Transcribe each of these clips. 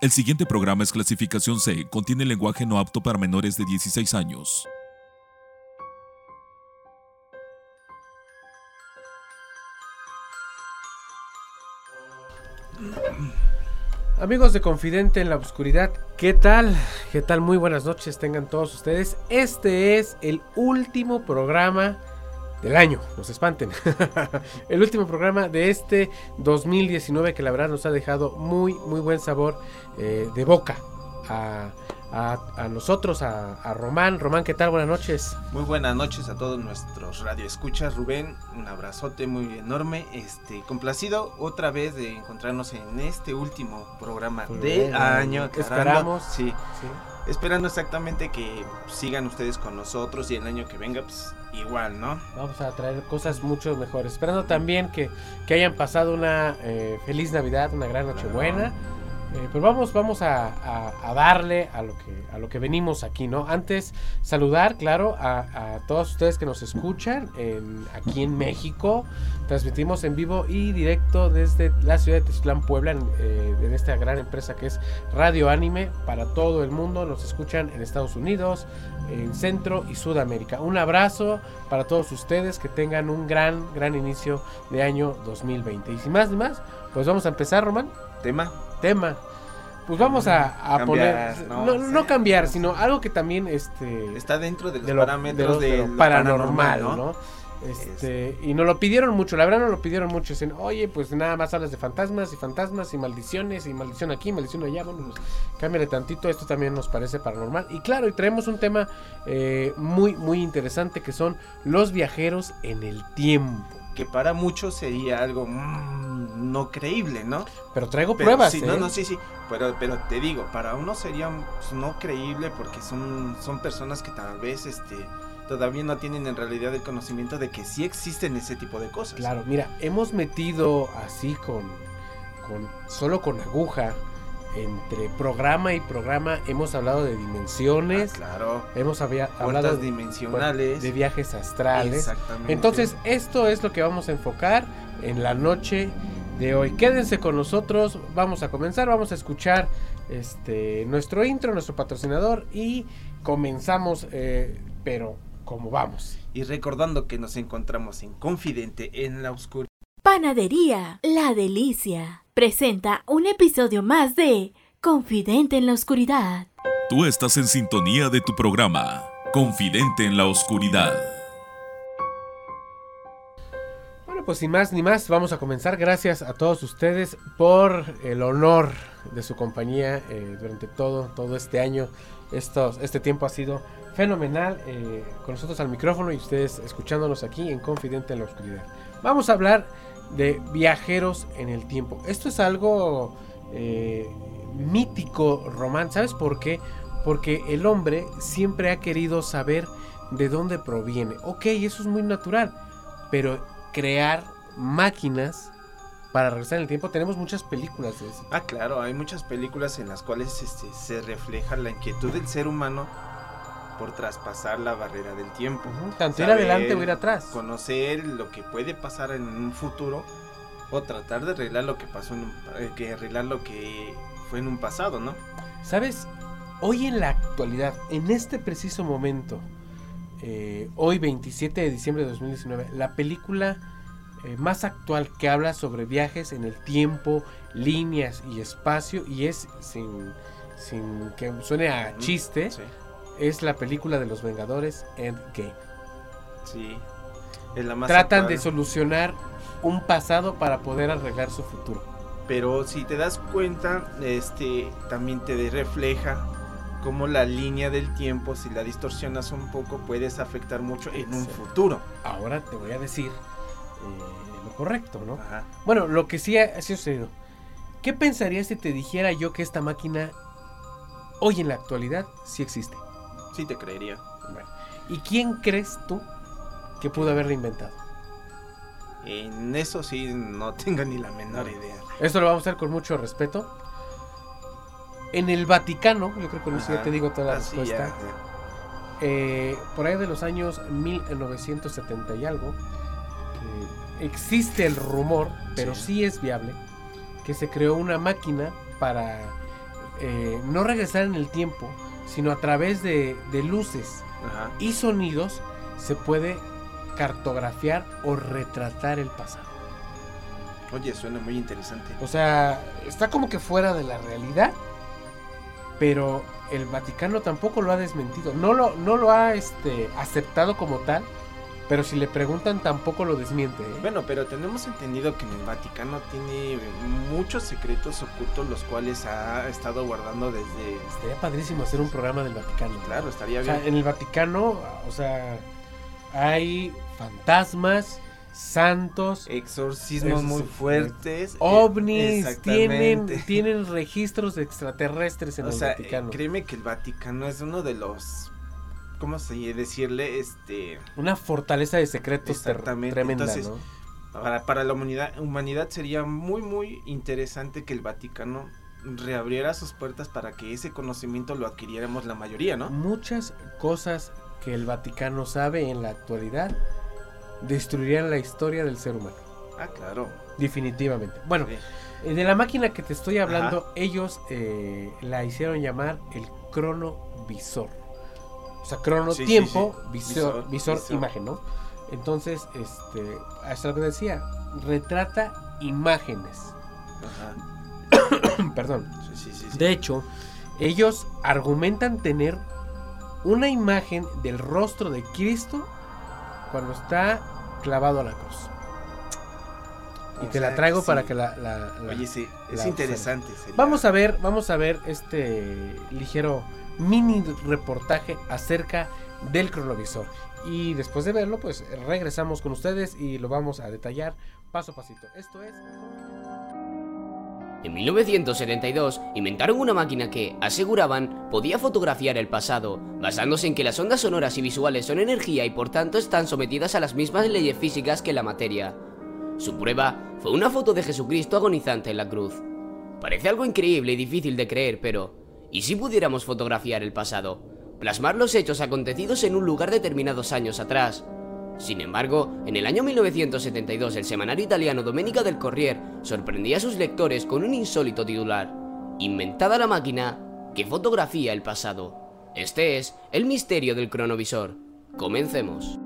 El siguiente programa es clasificación C, contiene lenguaje no apto para menores de 16 años. Amigos de Confidente en la Oscuridad, ¿qué tal? ¿Qué tal? Muy buenas noches tengan todos ustedes. Este es el último programa del año, nos espanten. el último programa de este 2019 que la verdad nos ha dejado muy, muy buen sabor eh, de boca a, nosotros, a, a, Román. Román, ¿qué tal? Buenas noches. Muy buenas noches a todos nuestros radioescuchas. Rubén, un abrazote muy enorme. Este, complacido otra vez de encontrarnos en este último programa de año. Esperamos. Sí, sí. Esperando exactamente que sigan ustedes con nosotros y el año que venga, pues igual, ¿no? Vamos a traer cosas mucho mejores. Esperando también que, que hayan pasado una eh, feliz Navidad, una gran Nochebuena. Eh, pues vamos, vamos a, darle a lo, que, a lo que venimos aquí, ¿no? Antes, saludar, claro, a, a todos ustedes que nos escuchan en, aquí en México. Transmitimos en vivo y directo desde la ciudad de Tezclán, Puebla, en, eh, en, esta gran empresa que es Radio Anime para todo el mundo. Nos escuchan en Estados Unidos, en Centro y Sudamérica. Un abrazo para todos ustedes, que tengan un gran, gran inicio de año 2020. Y sin más ni más, pues vamos a empezar, Román. Tema tema. Pues vamos a, a cambiar, poner. No, no, no, cambiar, sino algo que también este, está dentro de los de lo, parámetros de, lo, de lo paranormal, paranormal, ¿no? Este, y nos lo pidieron mucho, la verdad nos lo pidieron mucho. Dicen, oye, pues nada más hablas de fantasmas y fantasmas y maldiciones y maldición aquí, maldición allá. Bueno, pues cámbiale tantito, esto también nos parece paranormal. Y claro, y traemos un tema eh, muy, muy interesante que son los viajeros en el tiempo que para muchos sería algo mmm, no creíble, ¿no? Pero traigo pero, pruebas. Sí, ¿eh? no, no, sí, sí. Pero, pero te digo, para uno sería pues, no creíble porque son, son personas que tal vez este, todavía no tienen en realidad el conocimiento de que sí existen ese tipo de cosas. Claro, mira, hemos metido así con, con solo con aguja entre programa y programa hemos hablado de dimensiones. Ah, claro. Hemos había, hablado dimensionales. De, viajes astrales. Exactamente. Entonces, esto es lo que vamos a enfocar en la noche de hoy. Quédense con nosotros. Vamos a comenzar. Vamos a escuchar este nuestro intro, nuestro patrocinador. Y comenzamos, eh, pero como vamos. Y recordando que nos encontramos en Confidente en la Oscuridad. Panadería La Delicia presenta un episodio más de Confidente en la Oscuridad. Tú estás en sintonía de tu programa, Confidente en la Oscuridad. Pues sin más ni más, vamos a comenzar. Gracias a todos ustedes por el honor de su compañía eh, durante todo, todo este año. Estos, este tiempo ha sido fenomenal eh, con nosotros al micrófono y ustedes escuchándonos aquí en Confidente en la Oscuridad. Vamos a hablar de viajeros en el tiempo. Esto es algo eh, mítico, Román. ¿Sabes por? Porque el hombre siempre ha querido saber de dónde proviene. Ok, eso es muy natural. Pero crear máquinas para regresar en el tiempo, tenemos muchas películas de eso. Ah, claro, hay muchas películas en las cuales este, se refleja la inquietud del ser humano por traspasar la barrera del tiempo. Uh -huh. Tanto ir adelante o ir atrás. Conocer lo que puede pasar en un futuro o tratar de arreglar lo que pasó en un, eh, que arreglar lo que fue en un pasado, ¿no? Sabes, hoy en la actualidad, en este preciso momento, eh, hoy 27 de diciembre de 2019, la película eh, más actual que habla sobre viajes en el tiempo, líneas y espacio y es sin, sin que suene a chiste. Sí es la película de los Vengadores Endgame. Sí. Es la más Tratan actual. de solucionar un pasado para poder arreglar su futuro. Pero si te das cuenta, este también te refleja cómo la línea del tiempo, si la distorsionas un poco, puedes afectar mucho en un futuro. Ahora te voy a decir eh, lo correcto, ¿no? Ajá. Bueno, lo que sí ha, ha sucedido. ¿Qué pensarías si te dijera yo que esta máquina hoy en la actualidad sí existe? Sí te creería. Bueno, ¿Y quién crees tú que pudo haberla inventado? En eso sí no tengo ni la menor idea. Esto lo vamos a hacer con mucho respeto. En el Vaticano, yo creo que con eso ya te digo toda la Así respuesta. ya, ya. eh, por ahí de los años 1970 y algo, eh, existe el rumor, pero Sí. sí. es viable, que se creó una máquina para eh, no regresar en el tiempo, sino a través de, de luces Ajá. y sonidos se puede cartografiar o retratar el pasado. Oye, suena muy interesante. O sea, está como que fuera de la realidad, pero el Vaticano tampoco lo ha desmentido. No lo, no lo ha este, aceptado como tal, pero si le preguntan tampoco lo desmiente. ¿eh? Bueno, pero tenemos entendido que en el Vaticano tiene muchos secretos ocultos los cuales ha estado guardando desde... Estaría padrísimo hacer un programa del Vaticano. Claro, estaría O sea, bien. en el Vaticano, o sea, hay fantasmas, santos, Exorcismos muy fuertes. eh, ovnis, tienen, exactamente. tienen registros de extraterrestres en O el sea, Vaticano. eh, créeme que el Vaticano es uno de los... ¿Cómo se decirle? Este... Una fortaleza de secretos Exactamente, tremenda, entonces, ¿no? Para, para la humanidad, humanidad sería muy, muy interesante que el Vaticano reabriera sus puertas para que ese conocimiento lo adquiriéramos la mayoría, ¿no? Muchas cosas que el Vaticano sabe en la actualidad destruirían la historia del ser humano. Ah, claro. Definitivamente. Bueno, Sí. eh, de la máquina que te estoy hablando, ellos eh, la hicieron llamar el cronovisor. O sea, crono Sí, tiempo, sí. Visor, Visor, visor, visor. imagen, ¿no? Entonces, este, hasta lo que decía, retrata imágenes. Ajá. Perdón. Sí, sí, sí, sí. De hecho, ellos argumentan tener una imagen del rostro de Cristo cuando está clavado a la cruz. Y O te sea, la traigo sí. para que la... la- la- Oye, sí, es la interesante. sería- Vamos a ver, vamos a ver este ligero mini reportaje acerca del cronovisor. Y después de verlo, pues regresamos con ustedes y lo vamos a detallar paso a pasito. Esto es... En 1972 inventaron una máquina que, aseguraban, podía fotografiar el pasado, basándose en que las ondas sonoras y visuales son energía y por tanto están sometidas a las mismas leyes físicas que la materia. Su prueba fue una foto de Jesucristo agonizante en la cruz. Parece algo increíble y difícil de creer, pero ¿y si pudiéramos fotografiar el pasado? Plasmar los hechos acontecidos en un lugar determinados años atrás. Sin embargo, en el año 1972 el semanario italiano Domenica del Corriere sorprendía a sus lectores con un insólito titular. Inventada la máquina que fotografía el pasado. Este es el misterio del cronovisor. Comencemos.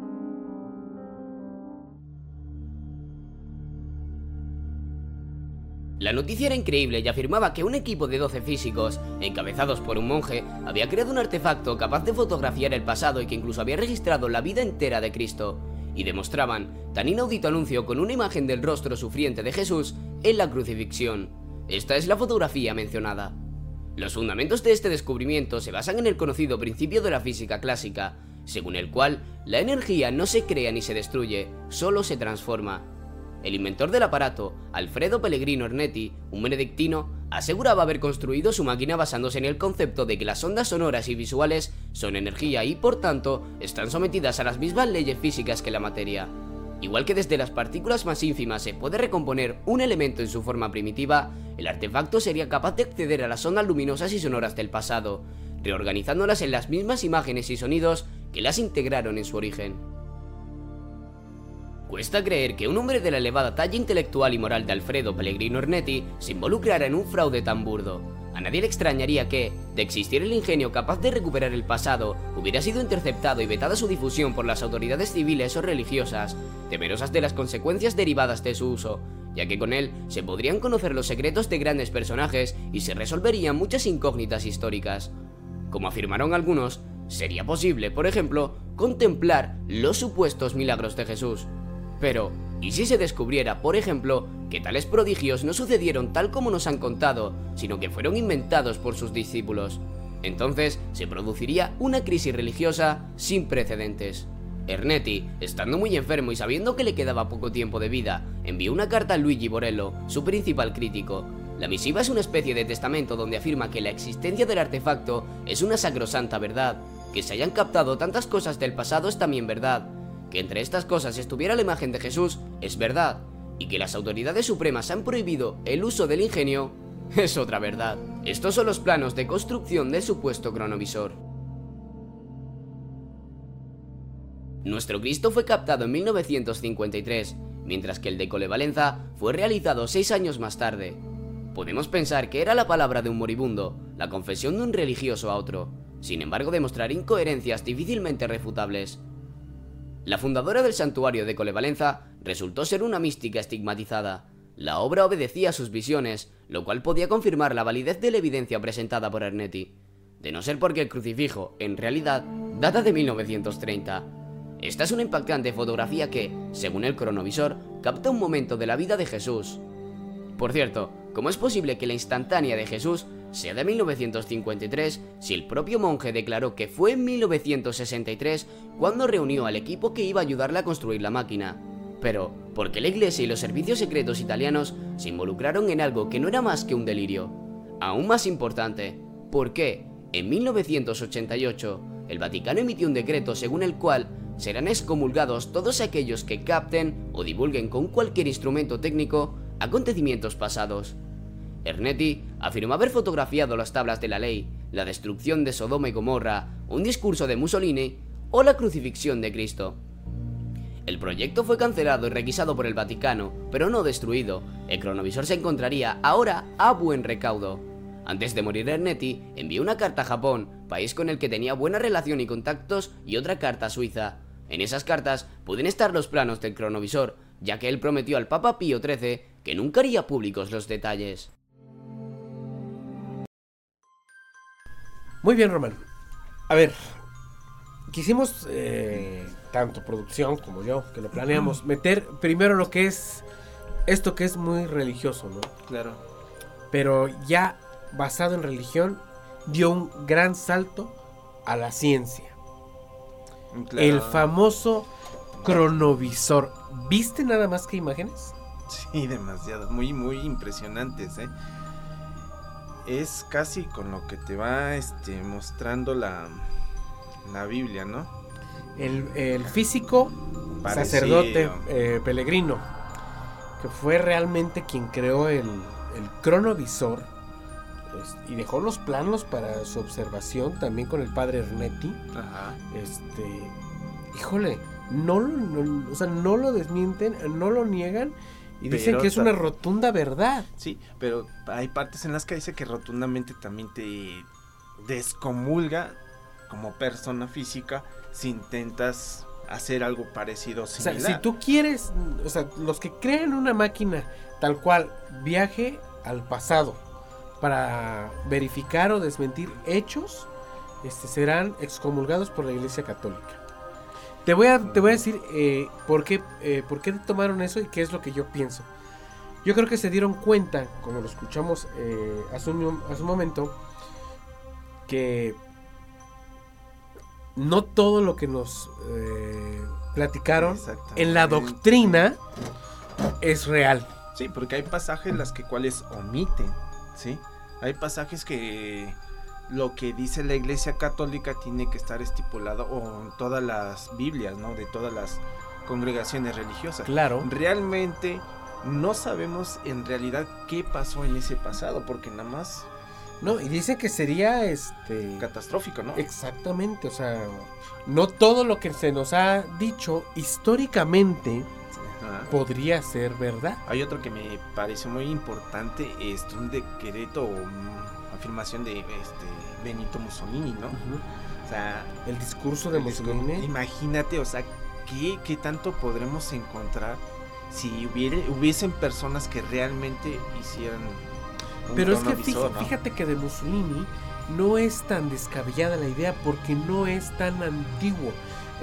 La noticia era increíble y afirmaba que un equipo de 12 físicos, encabezados por un monje, había creado un artefacto capaz de fotografiar el pasado y que incluso había registrado la vida entera de Cristo. Y demostraban tan inaudito anuncio con una imagen del rostro sufriente de Jesús en la crucifixión. Esta es la fotografía mencionada. Los fundamentos de este descubrimiento se basan en el conocido principio de la física clásica, según el cual la energía no se crea ni se destruye, solo se transforma. El inventor del aparato, Alfredo Pellegrino Ernetti, un benedictino, aseguraba haber construido su máquina basándose en el concepto de que las ondas sonoras y visuales son energía y, por tanto, están sometidas a las mismas leyes físicas que la materia. Igual que desde las partículas más ínfimas se puede recomponer un elemento en su forma primitiva, el artefacto sería capaz de acceder a las ondas luminosas y sonoras del pasado, reorganizándolas en las mismas imágenes y sonidos que las integraron en su origen. Cuesta creer que un hombre de la elevada talla intelectual y moral de Alfredo Pellegrino Ernetti se involucrara en un fraude tan burdo. A nadie le extrañaría que, de existir el ingenio capaz de recuperar el pasado, hubiera sido interceptado y vetada su difusión por las autoridades civiles o religiosas, temerosas de las consecuencias derivadas de su uso, ya que con él se podrían conocer los secretos de grandes personajes y se resolverían muchas incógnitas históricas. Como afirmaron algunos, sería posible, por ejemplo, contemplar los supuestos milagros de Jesús. Pero, ¿y si se descubriera, por ejemplo, que tales prodigios no sucedieron tal como nos han contado, sino que fueron inventados por sus discípulos? Entonces se produciría una crisis religiosa sin precedentes. Ernetti, estando muy enfermo y sabiendo que le quedaba poco tiempo de vida, envió una carta a Luigi Borello, su principal crítico. La misiva es una especie de testamento donde afirma que la existencia del artefacto es una sacrosanta verdad, que se hayan captado tantas cosas del pasado es también verdad, que entre estas cosas estuviera la imagen de Jesús es verdad, y que las autoridades supremas han prohibido el uso del ingenio es otra verdad. Estos son los planos de construcción del supuesto cronovisor. Nuestro Cristo fue captado en 1953, mientras que el de Colevalenza fue realizado seis años más tarde. Podemos pensar que era la palabra de un moribundo, la confesión de un religioso a otro, sin embargo demostrar incoherencias difícilmente refutables. La fundadora del santuario de Colevalenza resultó ser una mística estigmatizada. La obra obedecía a sus visiones, lo cual podía confirmar la validez de la evidencia presentada por Ernetti, de no ser porque el crucifijo, en realidad, data de 1930. Esta es una impactante fotografía que, según el cronovisor, capta un momento de la vida de Jesús. Por cierto, ¿cómo es posible que la instantánea de Jesús sea de 1953 si el propio monje declaró que fue en 1963 cuando reunió al equipo que iba a ayudarle a construir la máquina? Pero, ¿por qué la iglesia y los servicios secretos italianos se involucraron en algo que no era más que un delirio? Aún más importante, ¿por qué, en 1988, el Vaticano emitió un decreto según el cual serán excomulgados todos aquellos que capten o divulguen con cualquier instrumento técnico acontecimientos pasados. Ernetti afirmó haber fotografiado las tablas de la ley, la destrucción de Sodoma y Gomorra, un discurso de Mussolini o la crucifixión de Cristo. El proyecto fue cancelado y requisado por el Vaticano, pero no destruido. El cronovisor se encontraría ahora a buen recaudo. Antes de morir Ernetti, envió una carta a Japón, país con el que tenía buena relación y contactos, y otra carta a Suiza. En esas cartas pueden estar los planos del cronovisor, ya que él prometió al Papa Pío XIII que nunca haría públicos los detalles. Muy bien, Román. A ver, quisimos, eh, tanto producción como yo, que lo planeamos, meter primero lo que es esto que es muy religioso, ¿no? Claro. Pero ya basado en religión, dio un gran salto a la ciencia. Claro. El famoso cronovisor. ¿Viste nada más que imágenes? Sí, demasiado. Muy, muy impresionantes, ¿eh? Es casi con lo que te va este, mostrando la, la Biblia, ¿no? El, el físico Parecido. sacerdote eh, Pellegrino, que fue realmente quien creó el, el cronovisor es- y dejó los planos para su observación también con el padre Ernetti. Ajá. Este, híjole, no- o sea, no lo desmienten, no lo niegan y dicen que es una rotunda verdad. Sí, pero hay partes en las que dice que rotundamente también te descomulga como persona física si intentas hacer algo parecido o O sea, similar. si tú quieres, o sea, los que creen una máquina tal cual viaje al pasado para verificar o desmentir hechos, este, serán excomulgados por la Iglesia Católica. Te voy a, te voy a decir eh, por, qué, eh, por qué tomaron eso y qué es lo que yo pienso. Yo creo que se dieron cuenta, como lo escuchamos eh, hace, un, hace un momento, que no todo lo que nos eh, platicaron en la doctrina es real. Sí, porque hay pasajes las que cuales omiten, ¿sí? Hay pasajes que lo que dice la Iglesia Católica tiene que estar estipulado o en todas las Biblias, ¿no? De todas las congregaciones religiosas. Claro. Realmente no sabemos en realidad qué pasó en ese pasado, porque nada más No, y dice que sería este catastrófico, ¿no? exactamente, o sea, no todo lo que se nos ha dicho históricamente Ajá. podría ser verdad. Hay otro que me pareció muy importante, es un decreto mm, afirmación de este Benito Mussolini, ¿no? O sea, El discurso de el discurso- Mussolini. imagínate, o sea, ¿qué, qué tanto podremos encontrar si hubiera, hubiesen personas que realmente hicieran un Pero es que cronovisor, fíjate, ¿no? fíjate que de Mussolini no es tan descabellada la idea porque no es tan antiguo.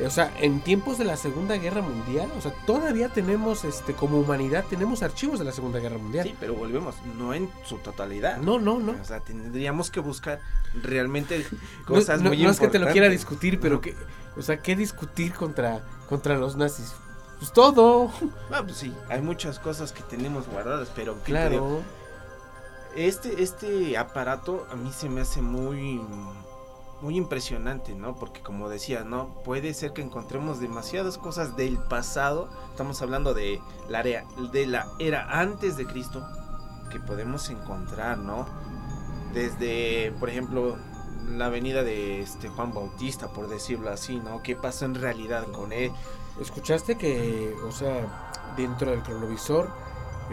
O sea, en tiempos de la Segunda Guerra Mundial, o sea, todavía tenemos, este, como humanidad, tenemos archivos de la Segunda Guerra Mundial. Sí, pero volvemos, no en su totalidad. No, no, no. O sea, tendríamos que buscar realmente cosas no- muy no es que te lo quiera importantes. discutir, pero que, o sea, ¿qué discutir contra, contra los nazis? Pues todo, Ah, pues sí, hay muchas cosas que tenemos guardadas, pero claro. Este, este aparato a mí se me hace muy, muy impresionante, ¿no? Porque como decía, ¿no? Puede ser que encontremos demasiadas cosas del pasado. Estamos hablando de la era, de la era antes de Cristo que podemos encontrar, ¿no? Desde, por ejemplo, la venida de este Juan Bautista, por decirlo así, ¿no? ¿Qué pasó en realidad con él? Escuchaste que, o sea, dentro del cronovisor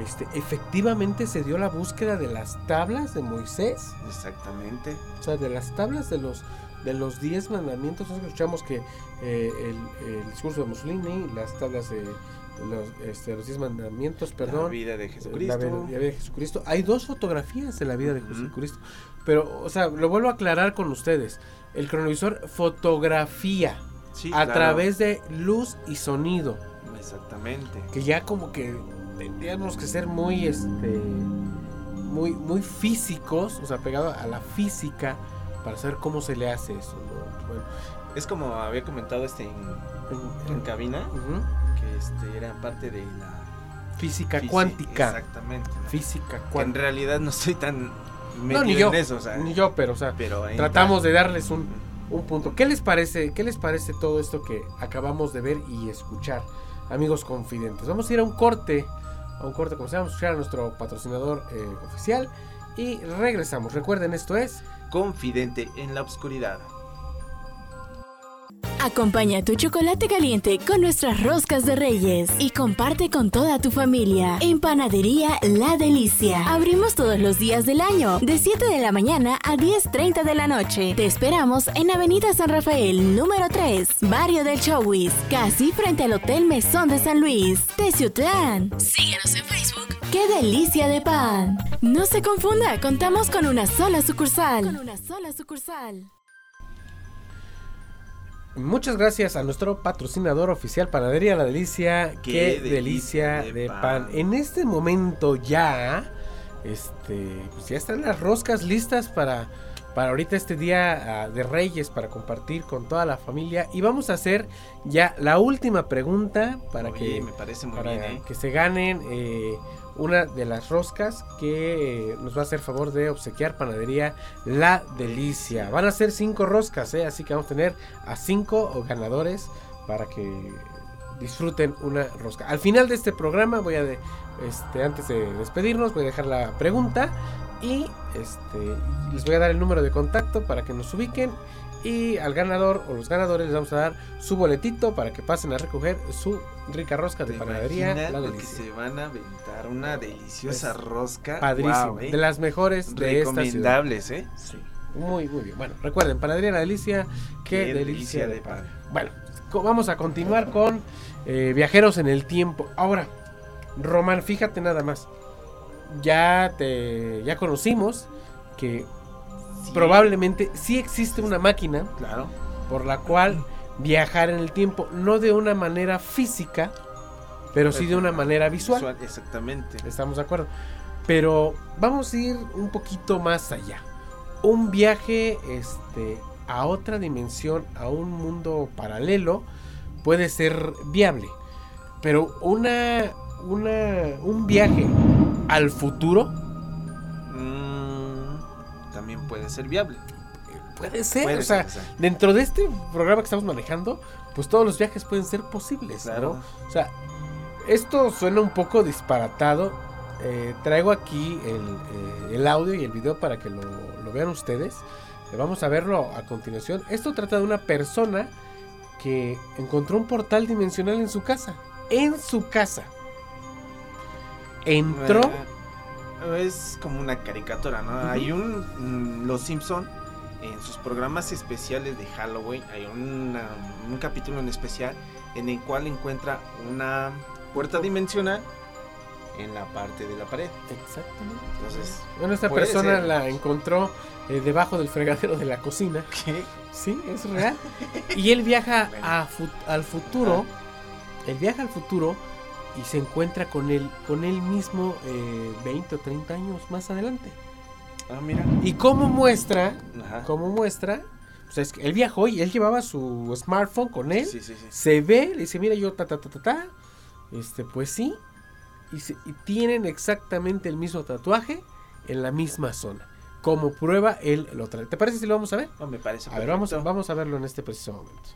este, efectivamente se dio la búsqueda de las tablas de Moisés, Exactamente. o sea, de las tablas de los de los diez mandamientos. Nosotros escuchamos que eh, el, el discurso de Mussolini, las tablas de los, este, los diez mandamientos, La perdón, vida de la Jesucristo. vida, la vida de Jesucristo. Hay dos fotografías de la vida de. Jesucristo, pero, o sea, lo vuelvo a aclarar con ustedes. El cronovisor fotografía Sí, a claro. través de luz y sonido. Exactamente. que ya como que tendríamos que ser muy este muy muy físicos o sea pegado a la física para saber cómo se le hace eso ¿no? Bueno, Es como había comentado este en, en- cabina, que este era parte de la física cuántica. Exactamente. ¿no? física Que en cuántica. realidad no estoy tan no metido ni yo en eso, o sea, ni yo pero o sea pero tratamos de darles un, un punto. Qué les parece qué les parece todo esto que acabamos de ver y escuchar amigos confidentes vamos a ir a un corte a un corte se vamos a a nuestro patrocinador eh, oficial. Y regresamos. Recuerden esto es Confidente en la oscuridad. Acompaña tu chocolate caliente con nuestras roscas de reyes y comparte con toda tu familia. En Panadería La Delicia. Abrimos todos los días del año, de 7 de la mañana a 10.30 de la noche. Te esperamos en Avenida San Rafael, número 3, Barrio del Chowis, casi frente al Hotel Mesón de San Luis, Teciutlán. Síguenos en Facebook. ¡Qué delicia de pan! No se confunda, contamos con una sola sucursal. Con una sola sucursal. Muchas gracias a nuestro patrocinador oficial Panadería La Delicia. Qué, Qué delicia de de pan. pan. En este momento ya, este, pues ya están las roscas listas para, para ahorita este día ah, de Reyes para compartir con toda la familia. Y vamos a hacer ya la última pregunta para Oye, que me parece muy para bien, ¿eh? que se ganen eh, una de las roscas que nos va a hacer favor de obsequiar Panadería La Delicia. Van a ser cinco roscas, ¿eh? así que vamos a tener a cinco ganadores para que disfruten una rosca. Al final de este programa voy a, este, antes de despedirnos, voy a dejar la pregunta y este, les voy a dar el número de contacto para que nos ubiquen y al ganador o los ganadores les vamos a dar su boletito para que pasen a recoger su rica rosca de ¿Te panadería. La que se van a aventar una deliciosa rosca. Padrísimo, ¿eh? de las mejores de esta ciudad. Recomendables, ¿eh? Sí, muy, muy bien. Bueno, recuerden, Panadería La Delicia, qué, delicia, de pan. Bueno, vamos a continuar con eh, Viajeros en el Tiempo. Ahora, Román, fíjate nada más. Ya te ya conocimos que Sí, probablemente sí existe una máquina Claro. por la cual viajar en el tiempo, no de una manera física, pero sí de una manera visual. Exactamente. Estamos de acuerdo. Pero vamos a ir un poquito más allá. Un viaje este, a otra dimensión, a un mundo paralelo, puede ser viable. Pero una, una, un viaje al futuro también puede ser viable. puede ser. Puede o sea, ser, dentro de este programa que estamos manejando, pues todos los viajes pueden ser posibles. Claro. ¿no? O sea, esto suena un poco disparatado. Eh, traigo aquí el, eh, el audio y el video para que lo, lo vean ustedes. Eh, Vamos a verlo a continuación. Esto trata de una persona que encontró un portal dimensional en su casa. En su casa. Entró. Es como una caricatura, ¿no? Hay un mm, Los Simpson en sus programas especiales de Halloween hay una- un capítulo en especial en el cual encuentra una puerta dimensional en la parte de la pared. Exactamente. Entonces, Bueno, esta persona ser. la encontró eh, debajo del fregadero de la cocina. ¿qué? Sí, es real. Y él viaja Bueno. a fu- al futuro. Él viaja al futuro y se encuentra con él, con él mismo eh, 20 o 30 años más adelante. Ah, mira. Y como muestra, Ajá. como muestra, pues es que él viajó y él llevaba su smartphone con él. Sí, sí, sí. Se ve, le dice, mira yo, ta, ta, ta, ta, ta. Este, pues sí. Y, se- y tienen exactamente el mismo tatuaje en la misma zona. Como prueba, él lo trae. ¿Te parece si lo vamos a ver? No, me parece A ver, vamos, vamos a verlo en este preciso momento.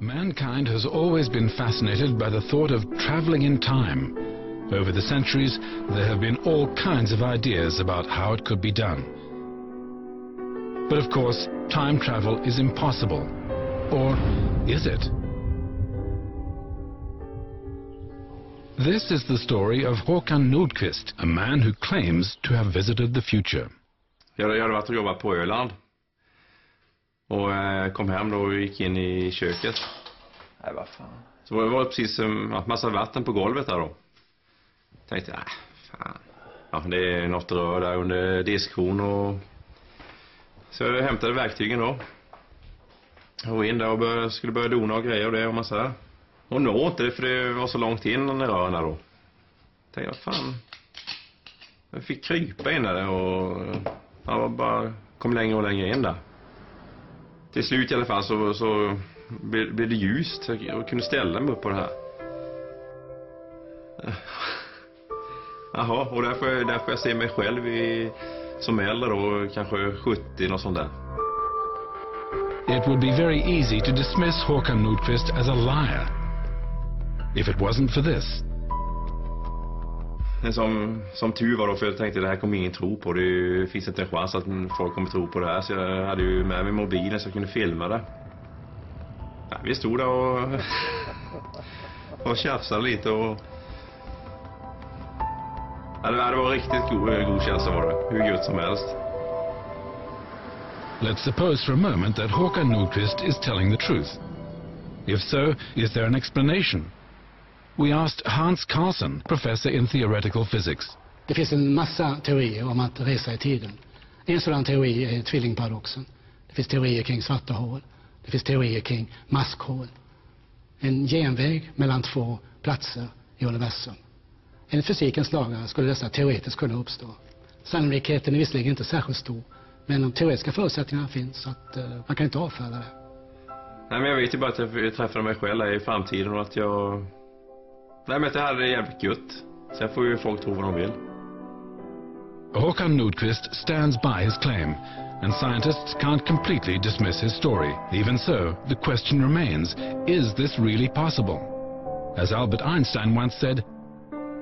Mankind has always been fascinated by the thought of traveling in time. Over the centuries, there have been all kinds of ideas about how it could be done. But of course, time travel is impossible. Or is it? This is the story of Håkan Nordqvist, a man who claims to have visited the future. Jag hade varit och jobbat på Öland. Och eh, kom hem då och gick in i köket. Nej, vad fan. Så var det var precis en ja, massa vatten på golvet där då. Tänkte, nej, fan. Ja, det är något rör där under diskhon och... Så jag hämtade verktygen då. Och in där och började, skulle börja dona och grejer och det och massa. Och nå inte det för det var så långt in i rören där då. Tänkte, vad fan. Jag fick krypa in där och... Ja, bara kom längre och längre in där. Till slut i alla fall så, så blev, det ljust. Jag kunde ställa mig upp på det här. Jaha, och där får, jag, där får jag se mig själv i, som äldre då, kanske 70 och sånt där. It would be very easy to dismiss Håkan Nordqvist as a liar. If it wasn't for this. Som, som tur var då, för jag tänkte det här kommer ingen tro på. Det finns inte en chans att folk kommer tro på det här. Så jag hade ju med mig mobilen så jag kunde filma det. Ja, vi stod där och, och tjafsade lite och... Ja, det var det var riktigt god, god känsla var det. Hur gött som helst. Let's suppose for a moment that Håkan Nordqvist is telling the truth. If so, is there an explanation? We asked Hans Carlson, professor in theoretical physics. Det finns en massa teorier om att resa i tiden. En sådan teori är tvillingparadoxen. Det finns teorier kring svarta hål. Det finns teorier kring maskhål. En genväg mellan två platser i universum. Enligt fysikens lagar skulle dessa teoretiskt kunna uppstå. Sannolikheten är visserligen inte särskilt stor, men de teoretiska förutsättningarna finns så att uh, man kan inte avfärda det. Nej, men jag vet ju bara att jag träffar mig själv där i framtiden och att jag... Nej, men att jag hade det jävligt gött. Sen får ju folk tro vad de vill. Håkan Nordqvist stands by his claim, and scientists can't completely dismiss his story. Even so, the question remains, is this really possible? As Albert Einstein once said,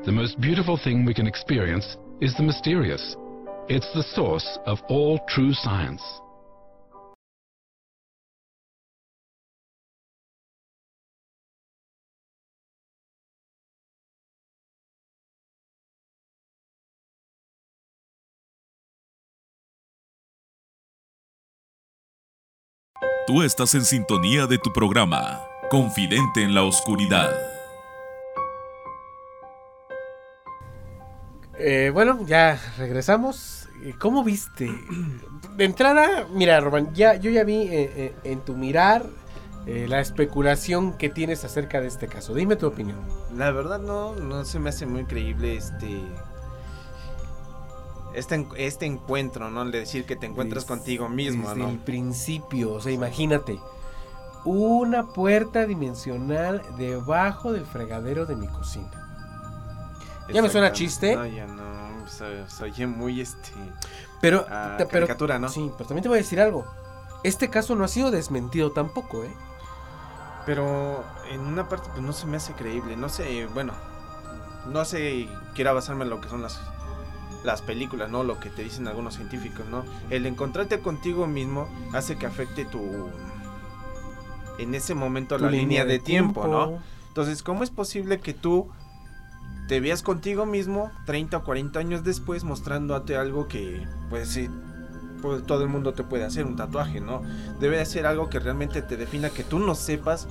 the most beautiful thing we can experience is the mysterious. It's the source of all true science. Tú estás en sintonía de tu programa, Confidente en la Oscuridad. Eh, bueno, ya regresamos. Eh, ¿Cómo viste? De entrada, mira, Román, ya, yo ya vi eh, eh, en tu mirar eh, la especulación que tienes acerca de este caso. Dime tu opinión. La verdad no, no se me hace muy creíble este este, este encuentro, ¿no? El de decir que te encuentras contigo mismo, Desde ¿no? el principio, o sea, imagínate. Una puerta dimensional debajo del fregadero de mi cocina. Ya me suena chiste. No, ya no, se oye muy este... Pero, Ah, pero caricatura, ¿no? Sí, pero también te voy a decir algo. Este caso no ha sido desmentido tampoco, ¿eh? Pero en una parte pues no se me hace creíble, no sé, bueno, no sé, quiera basarme en lo que son las las películas, ¿no? Lo que te dicen algunos científicos, ¿no? El encontrarte contigo mismo hace que afecte tu en ese momento Tu la línea de tiempo, ¿no? Entonces, ¿cómo es posible que tú te veas contigo mismo 30 o 40 años después mostrándote algo que, pues sí, pues, todo el mundo te puede hacer, un tatuaje, ¿no? Debe de ser algo que realmente te defina, que tú no sepas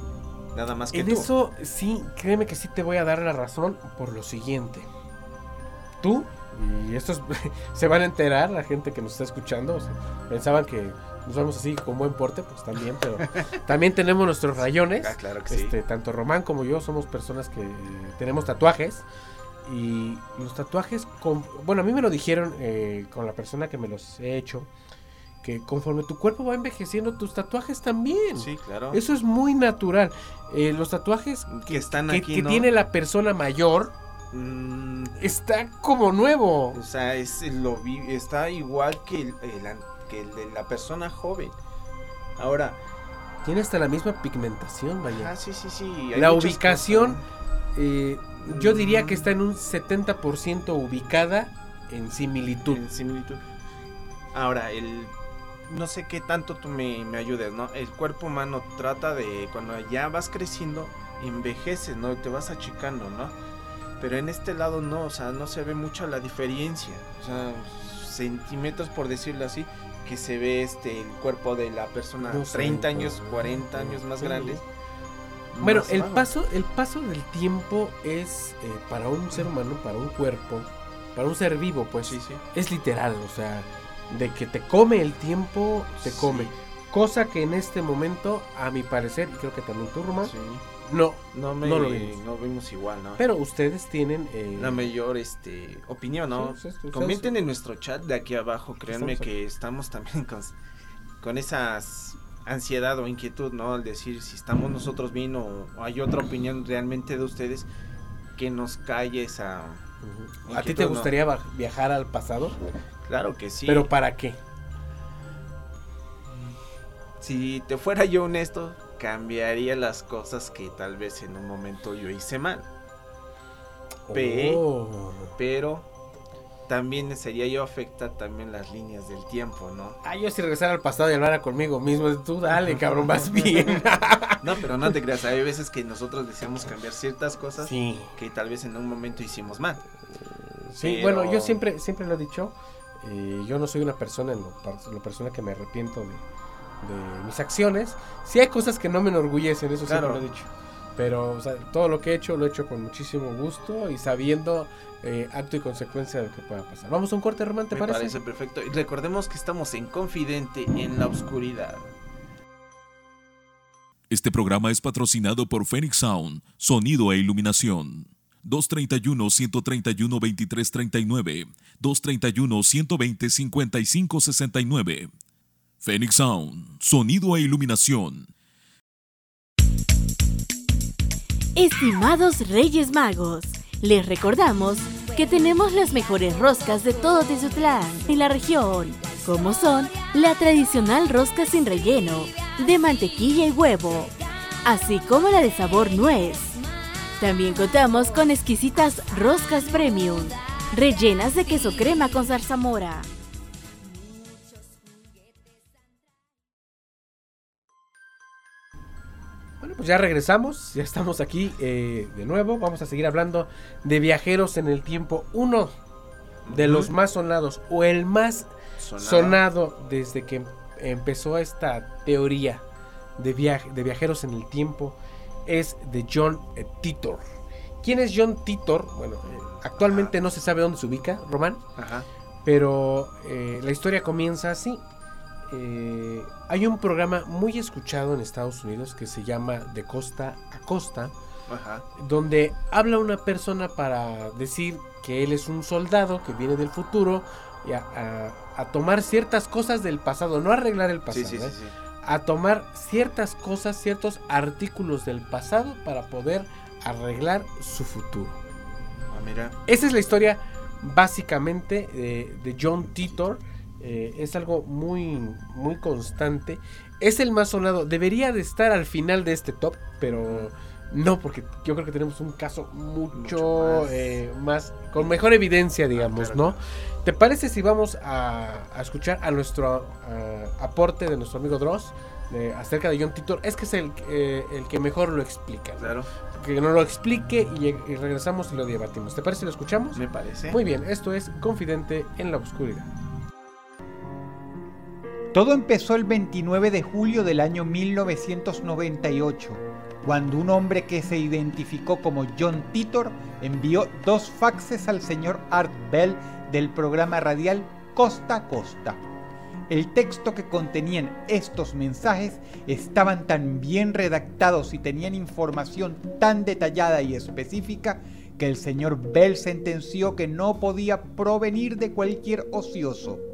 nada más que En tú. eso, sí, créeme que sí te voy a dar la razón por lo siguiente. Tú, y estos se van a enterar, la gente que nos está escuchando, o sea, pensaban que nos vamos así con buen porte, pues también, pero también tenemos nuestros rayones. Ah, claro que sí. Este, tanto Román como yo somos personas que eh, tenemos tatuajes. Y los tatuajes, con- bueno, a mí me lo dijeron eh, con la persona que me los he hecho, que conforme tu cuerpo va envejeciendo, tus tatuajes también. Sí, claro. Eso es muy natural. Eh, los tatuajes que están que, aquí, que ¿no? tiene la persona mayor Mm, está como nuevo. o sea, es lo vi- está igual que el, el an- que el de la persona joven. Ahora, Tiene hasta la misma pigmentación, vaya. Ah, sí, sí, sí. hay la ubicación, eh, yo diría Mm. que está en un 70% ubicada en similitud. En similitud. Ahora, el. No sé qué tanto tú me, me ayudes, ¿no? El cuerpo humano trata de. Cuando ya vas creciendo, envejeces, ¿no? Te vas achicando, ¿no? Pero en este lado no, o sea, no se ve mucho la diferencia. O sea, centímetros, por decirlo así, que se ve este el cuerpo de la persona No sé, 30 años, pues, 40 años más sí. grandes. Bueno, más el bajo. paso, el paso del tiempo es eh, para un ser humano, para un cuerpo, para un ser vivo, pues Sí, sí. es literal, o sea, de que te come el tiempo, te come. Cosa que en este momento, a mi parecer, y creo que también tú, Román, Sí. No. No, me, No lo vimos. vimos. igual, ¿no? Pero ustedes tienen... eh, la mayor este opinión, ¿no? sí, sí, sí, Comenten en nuestro chat de aquí abajo, créanme Estamos que estamos también con, con esas ansiedad o inquietud, ¿no? Al decir si estamos nosotros bien o, o hay otra opinión realmente de ustedes que nos calle esa... ¿A ti te gustaría viajar al pasado? Claro que sí. ¿Pero para qué? si te fuera yo honesto, cambiaría las cosas que tal vez en un momento yo hice mal. Pe- Oh. Pero también sería yo afecta también las líneas del tiempo, ¿no? Ah, yo si regresara al pasado y hablara conmigo mismo, tú dale, cabrón, vas bien. No, pero no te creas, hay veces que nosotros deseamos cambiar ciertas cosas sí. que tal vez en un momento hicimos mal. Sí, Pero- bueno, yo siempre, siempre lo he dicho. eh, yo no soy una persona en lo persona que me arrepiento de, de mis acciones. Sí hay cosas que no me enorgullecen, eso Claro. siempre lo he dicho. Pero o sea, todo lo que he hecho lo he hecho con muchísimo gusto y sabiendo eh, acto y consecuencia de lo que pueda pasar. Vamos a un corte, Román, ¿te Me parece? parece perfecto. Y recordemos que estamos en Confidente en la Oscuridad. Este programa es patrocinado por Phoenix Sound, Sonido e Iluminación. 231-131-2339, 231-120-5569. Phoenix Sound, Sonido e Iluminación. Estimados Reyes Magos, les recordamos que tenemos las mejores roscas de todo Tizutlán y la región, como son la tradicional rosca sin relleno, de mantequilla y huevo, así como la de sabor nuez. También contamos con exquisitas roscas premium, rellenas de queso crema con zarzamora. Bueno, pues ya regresamos, ya estamos aquí eh, de nuevo. Vamos a seguir hablando de viajeros en el tiempo. Uno de los más sonados o el más sonado desde que em- empezó esta teoría de, viaje, de viajeros en el tiempo es de John eh, Titor. ¿Quién es John Titor? Bueno, eh, actualmente no se sabe dónde se ubica, Román, Ajá. pero eh, la historia comienza así. Eh, hay un programa muy escuchado en Estados Unidos que se llama De Costa a Costa, Ajá. donde habla una persona para decir que él es un soldado que viene del futuro y a, a- a tomar ciertas cosas del pasado, no arreglar el pasado, Sí, sí, sí, ¿eh? sí. a tomar ciertas cosas, ciertos artículos del pasado para poder arreglar su futuro. Ah, mira. Esa es la historia básicamente eh, de John Titor. Eh, es algo muy, muy constante. Es el más sonado. Debería de estar al final de este top, pero no, porque yo creo que tenemos un caso mucho, Mucho más. eh, más, con mejor evidencia, digamos, claro, ¿no? ¿Te parece si vamos a, a escuchar a nuestro ah, aporte de nuestro amigo Dross de- acerca de John Titor? Es que es el, eh, el que mejor lo explica. ¿no? Claro. Que nos lo explique y, y regresamos y lo debatimos. ¿Te parece si lo escuchamos? Me parece. Muy bien, esto es Confidente en la Oscuridad. Todo empezó el 29 de julio del año 1998, cuando un hombre que se identificó como John Titor envió dos faxes al señor Art Bell del programa radial Costa a Costa. El texto que contenían estos mensajes estaban tan bien redactados y tenían información tan detallada y específica que el señor Bell sentenció que no podía provenir de cualquier ocioso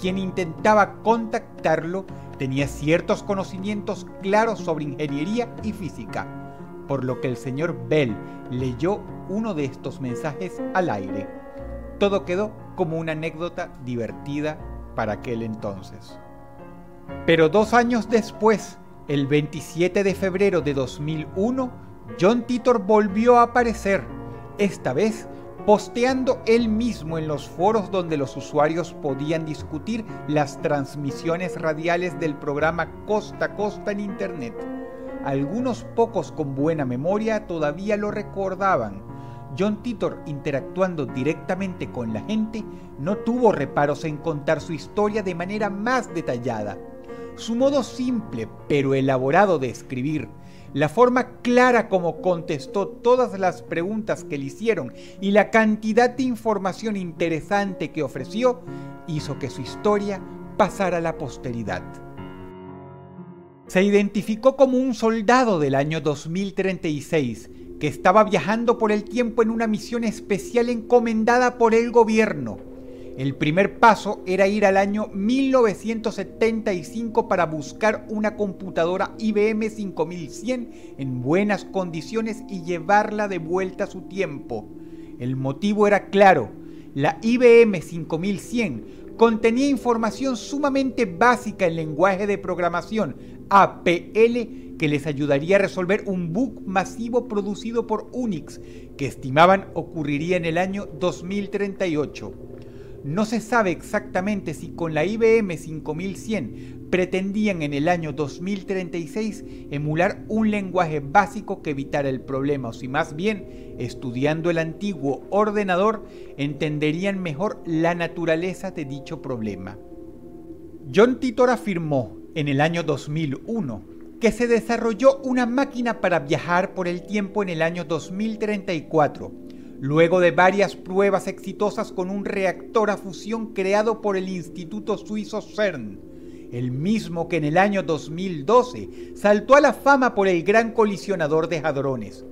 quien intentaba contactarlo tenía ciertos conocimientos claros sobre ingeniería y física, por lo que el señor Bell leyó uno de estos mensajes al aire. Todo quedó como una anécdota divertida para aquel entonces. Pero dos años después, El 27 de febrero de 2001, John Titor volvió a aparecer, esta vez posteando él mismo en los foros donde los usuarios podían discutir las transmisiones radiales del programa Costa a Costa en Internet. Algunos pocos con buena memoria todavía lo recordaban. John Titor, interactuando directamente con la gente, no tuvo reparos en contar su historia de manera más detallada. Su modo simple pero elaborado de escribir, la forma clara como contestó todas las preguntas que le hicieron y la cantidad de información interesante que ofreció hizo que su historia pasara a la posteridad. Se identificó como un soldado del año 2036 que estaba viajando por el tiempo en una misión especial encomendada por el gobierno el primer paso era ir al año 1975 para buscar una computadora IBM 5100 en buenas condiciones y llevarla de vuelta a su tiempo. El motivo era claro, la IBM 5100 contenía información sumamente básica en lenguaje de programación APL que les ayudaría a resolver un bug masivo producido por Unix que estimaban ocurriría en el año 2038. No se sabe exactamente si con la IBM 5100 pretendían en el año 2036 emular un lenguaje básico que evitara el problema o si más bien, estudiando el antiguo ordenador, entenderían mejor la naturaleza de dicho problema. John Titor afirmó en el año 2001 que se desarrolló una máquina para viajar por el tiempo en el año 2034 luego de varias pruebas exitosas con un reactor a fusión creado por el Instituto Suizo CERN, el mismo que en el año 2012 saltó a la fama por el gran colisionador de hadrones.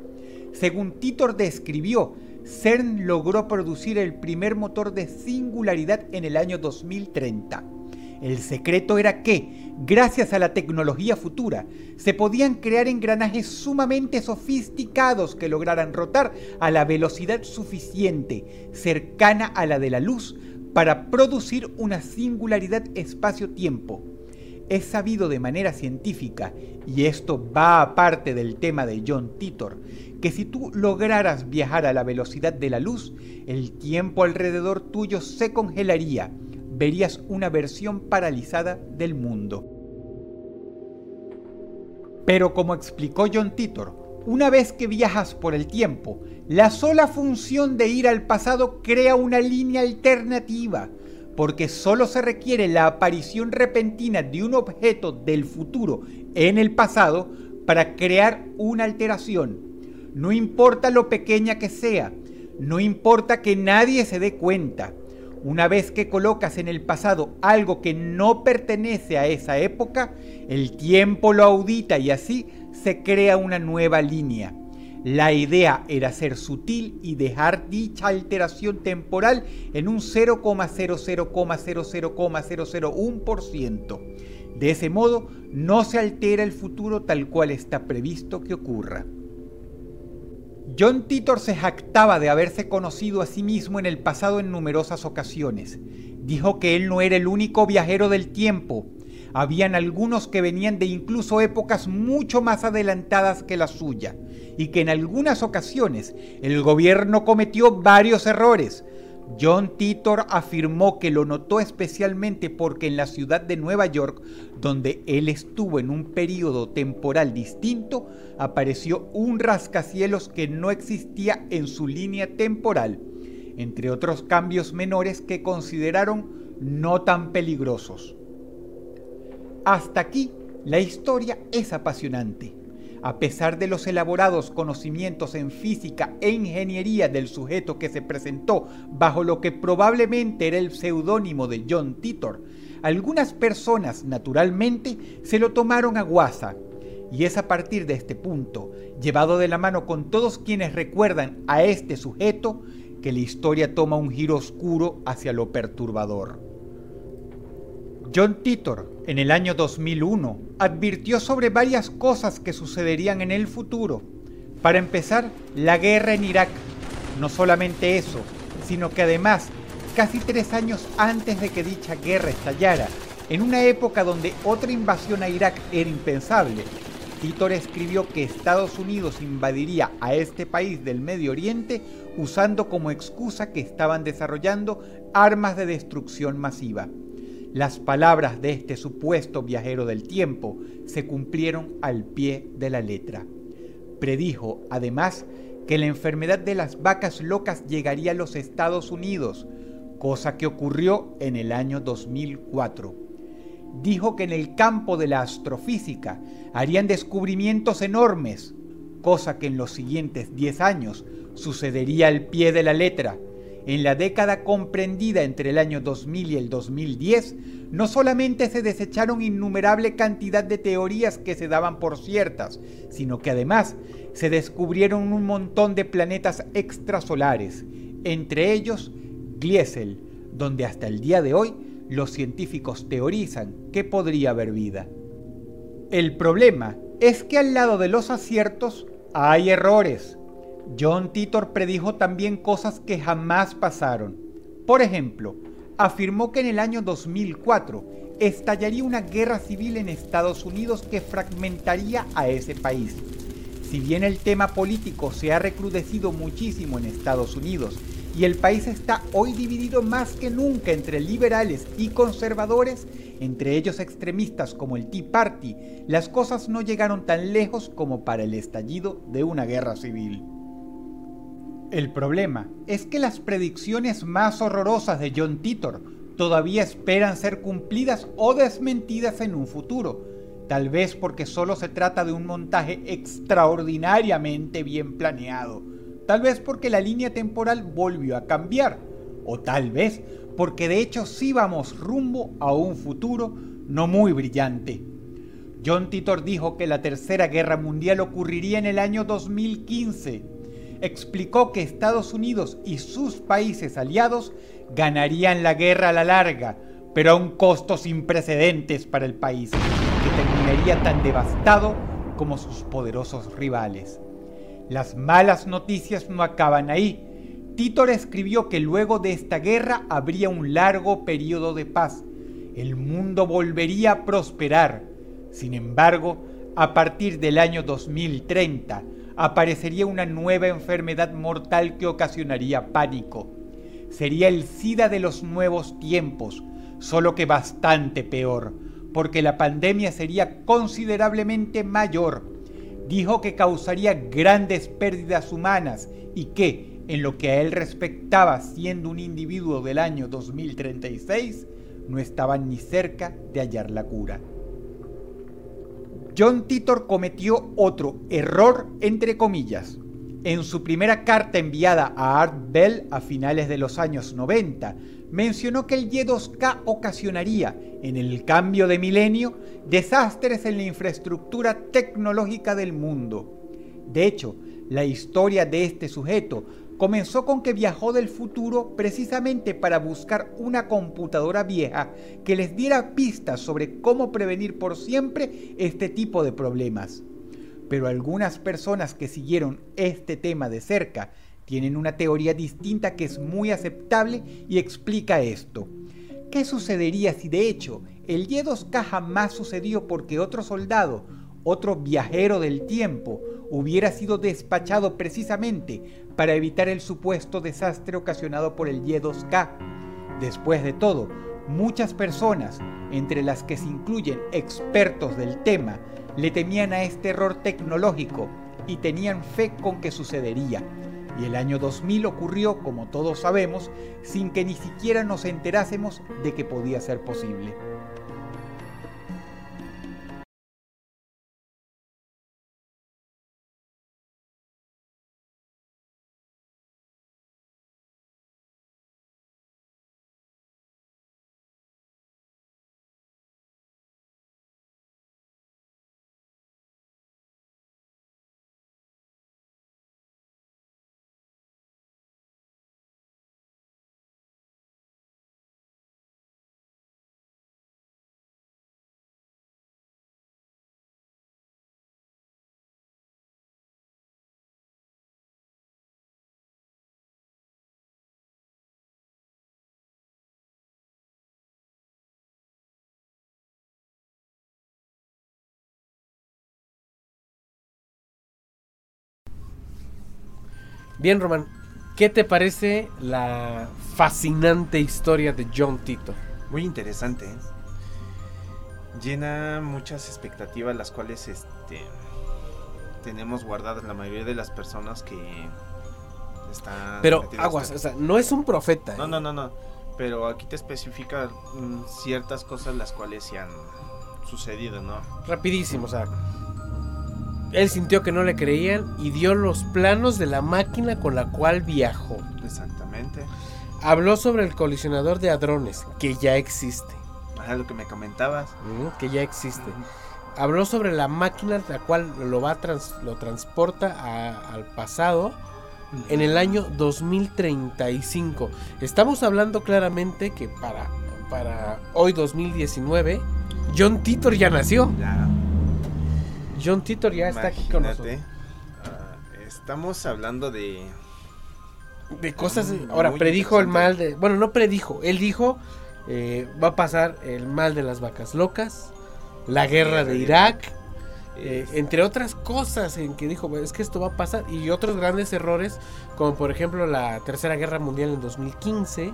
Según Titor describió, CERN logró producir el primer motor de singularidad en el año 2030 el secreto era que, gracias a la tecnología futura, se podían crear engranajes sumamente sofisticados que lograran rotar a la velocidad suficiente, cercana a la de la luz, para producir una singularidad espacio-tiempo. Es sabido de manera científica, y esto va aparte del tema de John Titor, que si tú lograras viajar a la velocidad de la luz, el tiempo alrededor tuyo se congelaría verías una versión paralizada del mundo. Pero como explicó John Titor, una vez que viajas por el tiempo, la sola función de ir al pasado crea una línea alternativa, porque solo se requiere la aparición repentina de un objeto del futuro en el pasado para crear una alteración. No importa lo pequeña que sea, no importa que nadie se dé cuenta, una vez que colocas en el pasado algo que no pertenece a esa época, el tiempo lo audita y así se crea una nueva línea. La idea era ser sutil y dejar dicha alteración temporal en un 0,00,00,001%. De ese modo, no se altera el futuro tal cual está previsto que ocurra. John Titor se jactaba de haberse conocido a sí mismo en el pasado en numerosas ocasiones. Dijo que él no era el único viajero del tiempo. Habían algunos que venían de incluso épocas mucho más adelantadas que la suya, y que en algunas ocasiones el gobierno cometió varios errores, John Titor afirmó que lo notó especialmente porque en la ciudad de Nueva York, donde él estuvo en un periodo temporal distinto, apareció un rascacielos que no existía en su línea temporal, entre otros cambios menores que consideraron no tan peligrosos. Hasta aquí, la historia es apasionante a pesar de los elaborados conocimientos en física e ingeniería del sujeto que se presentó bajo lo que probablemente era el seudónimo de John Titor, algunas personas naturalmente se lo tomaron a guasa. Y es a partir de este punto, llevado de la mano con todos quienes recuerdan a este sujeto, que la historia toma un giro oscuro hacia lo perturbador. John Titor, en el año 2001, advirtió sobre varias cosas que sucederían en el futuro. Para empezar, la guerra en Irak. No solamente eso, sino que además, casi tres años antes de que dicha guerra estallara, En una época donde otra invasión a Irak era impensable, Titor escribió que Estados Unidos invadiría a este país del Medio Oriente usando como excusa que estaban desarrollando armas de destrucción masiva. Las palabras de este supuesto viajero del tiempo se cumplieron al pie de la letra. Predijo, además, que la enfermedad de las vacas locas llegaría a los Estados Unidos, cosa que ocurrió en el año 2004. Dijo que en el campo de la astrofísica harían descubrimientos enormes, cosa que en los siguientes 10 años sucedería al pie de la letra. En la década comprendida entre el año 2000 y el 2010, no solamente se desecharon innumerable cantidad de teorías que se daban por ciertas, sino que además se descubrieron un montón de planetas extrasolares, entre ellos Gliesel, donde hasta el día de hoy los científicos teorizan que podría haber vida. El problema es que al lado de los aciertos hay errores. John Titor predijo también cosas que jamás pasaron. Por ejemplo, afirmó que en el año 2004 estallaría una guerra civil en Estados Unidos que fragmentaría a ese país. Si bien el tema político se ha recrudecido muchísimo en Estados Unidos y el país está hoy dividido más que nunca entre liberales y conservadores, entre ellos extremistas como el Tea Party, las cosas no llegaron tan lejos como para el estallido de una guerra civil. El problema es que las predicciones más horrorosas de John Titor todavía esperan ser cumplidas o desmentidas en un futuro, tal vez porque solo se trata de un montaje extraordinariamente bien planeado, tal vez porque la línea temporal volvió a cambiar, o tal vez porque de hecho sí vamos rumbo a un futuro no muy brillante. John Titor dijo que la Tercera Guerra Mundial ocurriría en el año 2015 explicó que Estados Unidos y sus países aliados ganarían la guerra a la larga, pero a un costo sin precedentes para el país, que terminaría tan devastado como sus poderosos rivales. Las malas noticias no acaban ahí. Titor escribió que luego de esta guerra habría un largo periodo de paz. El mundo volvería a prosperar. Sin embargo, a partir del año 2030, aparecería una nueva enfermedad mortal que ocasionaría pánico. Sería el SIDA de los nuevos tiempos, solo que bastante peor, porque la pandemia sería considerablemente mayor. Dijo que causaría grandes pérdidas humanas y que, en lo que a él respectaba siendo un individuo del año 2036, no estaban ni cerca de hallar la cura. John Titor cometió otro error entre comillas. En su primera carta enviada a Art Bell a finales de los años 90, mencionó que el Y2K ocasionaría, en el cambio de milenio, desastres en la infraestructura tecnológica del mundo. De hecho, la historia de este sujeto comenzó con que viajó del futuro precisamente para buscar una computadora vieja que les diera pistas sobre cómo prevenir por siempre este tipo de problemas. Pero algunas personas que siguieron este tema de cerca tienen una teoría distinta que es muy aceptable y explica esto. ¿Qué sucedería si de hecho el Y2K jamás sucedió porque otro soldado otro viajero del tiempo, hubiera sido despachado precisamente para evitar el supuesto desastre ocasionado por el Y2K. Después de todo, muchas personas, entre las que se incluyen expertos del tema, le temían a este error tecnológico y tenían fe con que sucedería. Y el año 2000 ocurrió, como todos sabemos, sin que ni siquiera nos enterásemos de que podía ser posible. Bien, Román, ¿qué te parece la fascinante historia de John Tito? Muy interesante. ¿eh? Llena muchas expectativas las cuales este tenemos guardadas la mayoría de las personas que están Pero aguas, o sea, no es un profeta. No, ¿eh? no, no, no. Pero aquí te especifica mm, ciertas cosas las cuales se han sucedido, ¿no? Rapidísimo, o sea. Él sintió que no le creían y dio los planos de la máquina con la cual viajó. Exactamente. Habló sobre el colisionador de hadrones, que ya existe. Ajá, lo que me comentabas. Que ya existe. Habló sobre la máquina la cual lo va trans- lo transporta a- al pasado en el año 2035. Estamos hablando claramente que para, para hoy 2019 John Titor ya nació. Ya. John Titor ya está aquí con nosotros. Ah, estamos hablando de. De cosas. Mm, ahora, muy predijo el mal de. Bueno, no predijo. Él dijo: eh, va a pasar el mal de las vacas locas, la guerra de Irak, eh, entre otras cosas en que dijo: es que esto va a pasar. Y otros grandes errores, como por ejemplo la Tercera Guerra Mundial en 2015.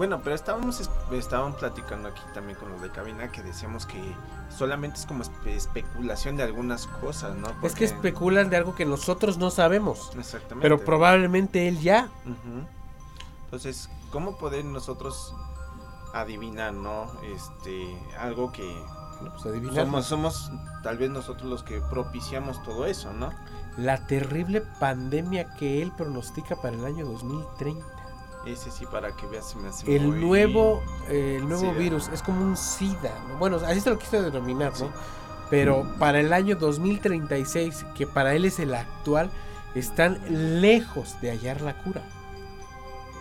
Bueno, pero estábamos, es- estábamos platicando aquí también con los de cabina que decíamos que solamente es como espe- especulación de algunas cosas, ¿no? Es que especulan de algo que nosotros no sabemos. Exactamente. Pero probablemente él ya. Entonces, ¿cómo poder nosotros adivinar, no? Este, algo que Pues somos, somos tal vez nosotros los que propiciamos todo eso, ¿no? La terrible pandemia que él pronostica para el año 2030. Ese sí, para que veas, se me hace El muy- nuevo, eh, el nuevo SIDA. virus es como un SIDA. ¿no? Bueno, así se lo quise denominar, ¿no? Sí. Pero para el año 2036, que para él es el actual, están lejos de hallar la cura.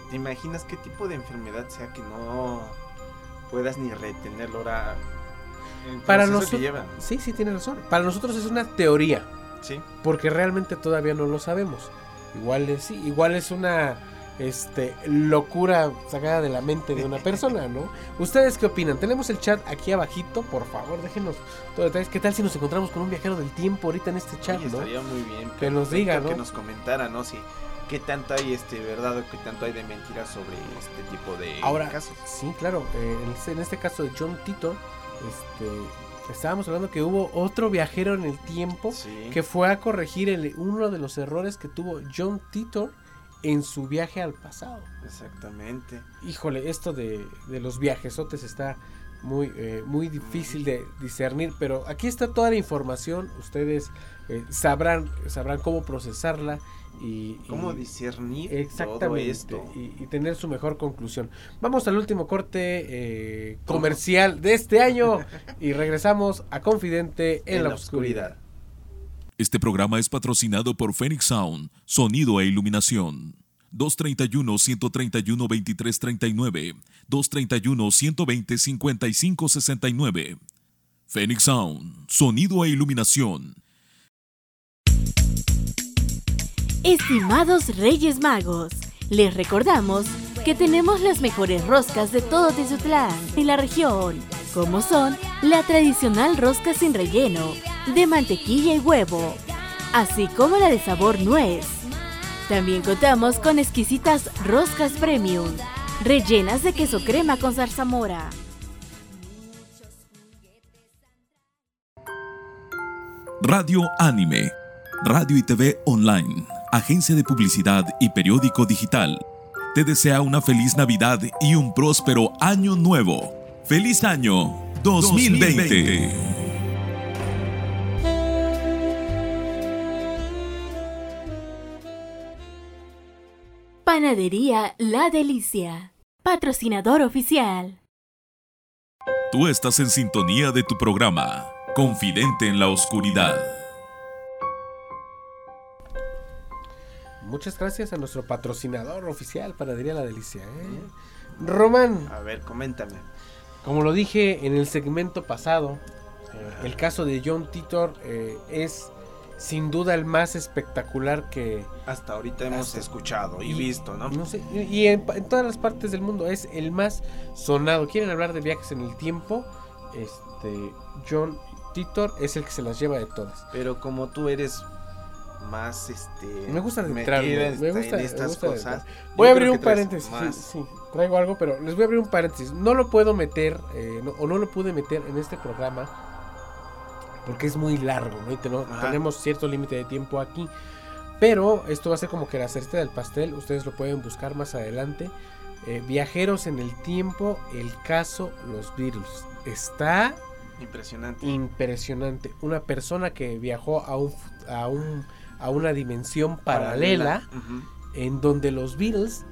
¿Te imaginas qué tipo de enfermedad sea que no puedas ni retenerlo ahora? Para nosotros, sí, sí tiene razón. Para nosotros es una teoría, Sí. porque realmente todavía no lo sabemos. Igual es, sí, igual es una este, locura sacada de la mente de una persona, ¿no? ¿Ustedes qué opinan? Tenemos el chat aquí abajito, por favor, déjenos todos los detalles. ¿Qué tal si nos encontramos con un viajero del tiempo ahorita en este chat, Oye, no? estaría muy bien Que nos diga, que ¿no? nos comentara, ¿no? Si qué tanto hay este verdad o qué tanto hay de mentira sobre este tipo de Ahora, casos. sí, claro, eh, en este- en este caso de John Tito, este, estábamos hablando que hubo otro viajero en el tiempo Sí. que fue a corregir el- uno de los errores que tuvo John Titor en su viaje al pasado. Exactamente. Híjole, esto de, de los viajesotes está muy, eh, muy difícil de discernir, pero aquí está toda la información, ustedes eh, sabrán, sabrán cómo procesarla y... ¿Cómo y- discernir Exactamente. todo esto? Y, y tener su mejor conclusión. Vamos al último corte eh, comercial de este año y regresamos a Confidente en, la, oscuridad. Este programa es patrocinado por Phoenix Sound, sonido e iluminación. 231-131-2339, 231-120-5569. Phoenix Sound, sonido e iluminación. Estimados Reyes Magos, les recordamos que tenemos las mejores roscas de todo Tizutlán y la región, como son la tradicional rosca sin relleno, de mantequilla y huevo, así como la de sabor nuez. También contamos con exquisitas roscas premium, rellenas de queso crema con zarzamora. Radio Anime, Radio y TV Online, agencia de publicidad y periódico digital. Te desea una feliz Navidad y un próspero año nuevo. ¡Feliz año 2020! Panadería La Delicia, patrocinador oficial. Tú estás en sintonía de tu programa, Confidente en la Oscuridad. Muchas gracias a nuestro patrocinador oficial, Panadería La Delicia. ¿eh? Román, A ver, coméntame. como lo dije en el segmento pasado, eh, el caso de John Titor eh, es sin duda el más espectacular que Hasta ahorita hemos Hasta- escuchado y, visto, ¿no? No sé, y y en, en todas las partes del mundo es el más sonado. ¿Quieren hablar de viajes en el tiempo? Este, John Titor es el que se las lleva de todas. Pero como tú eres más este Me gusta adentrarme, en- me gusta, en me estas gusta cosas. Voy a abrir un paréntesis. Sí, traigo algo, pero les voy a abrir un paréntesis. No lo puedo meter, eh, no- o no lo pude meter en este programa porque es muy largo, ¿no? Y tenemos cierto límite de tiempo aquí. Pero esto va a ser como que la cereza del pastel. Ustedes lo pueden buscar más adelante. Eh, viajeros en el tiempo, el caso Los Beatles. Está Impresionante. impresionante. Una persona que viajó a, un, a, un, a una dimensión paralela Ujú. en donde los Beatles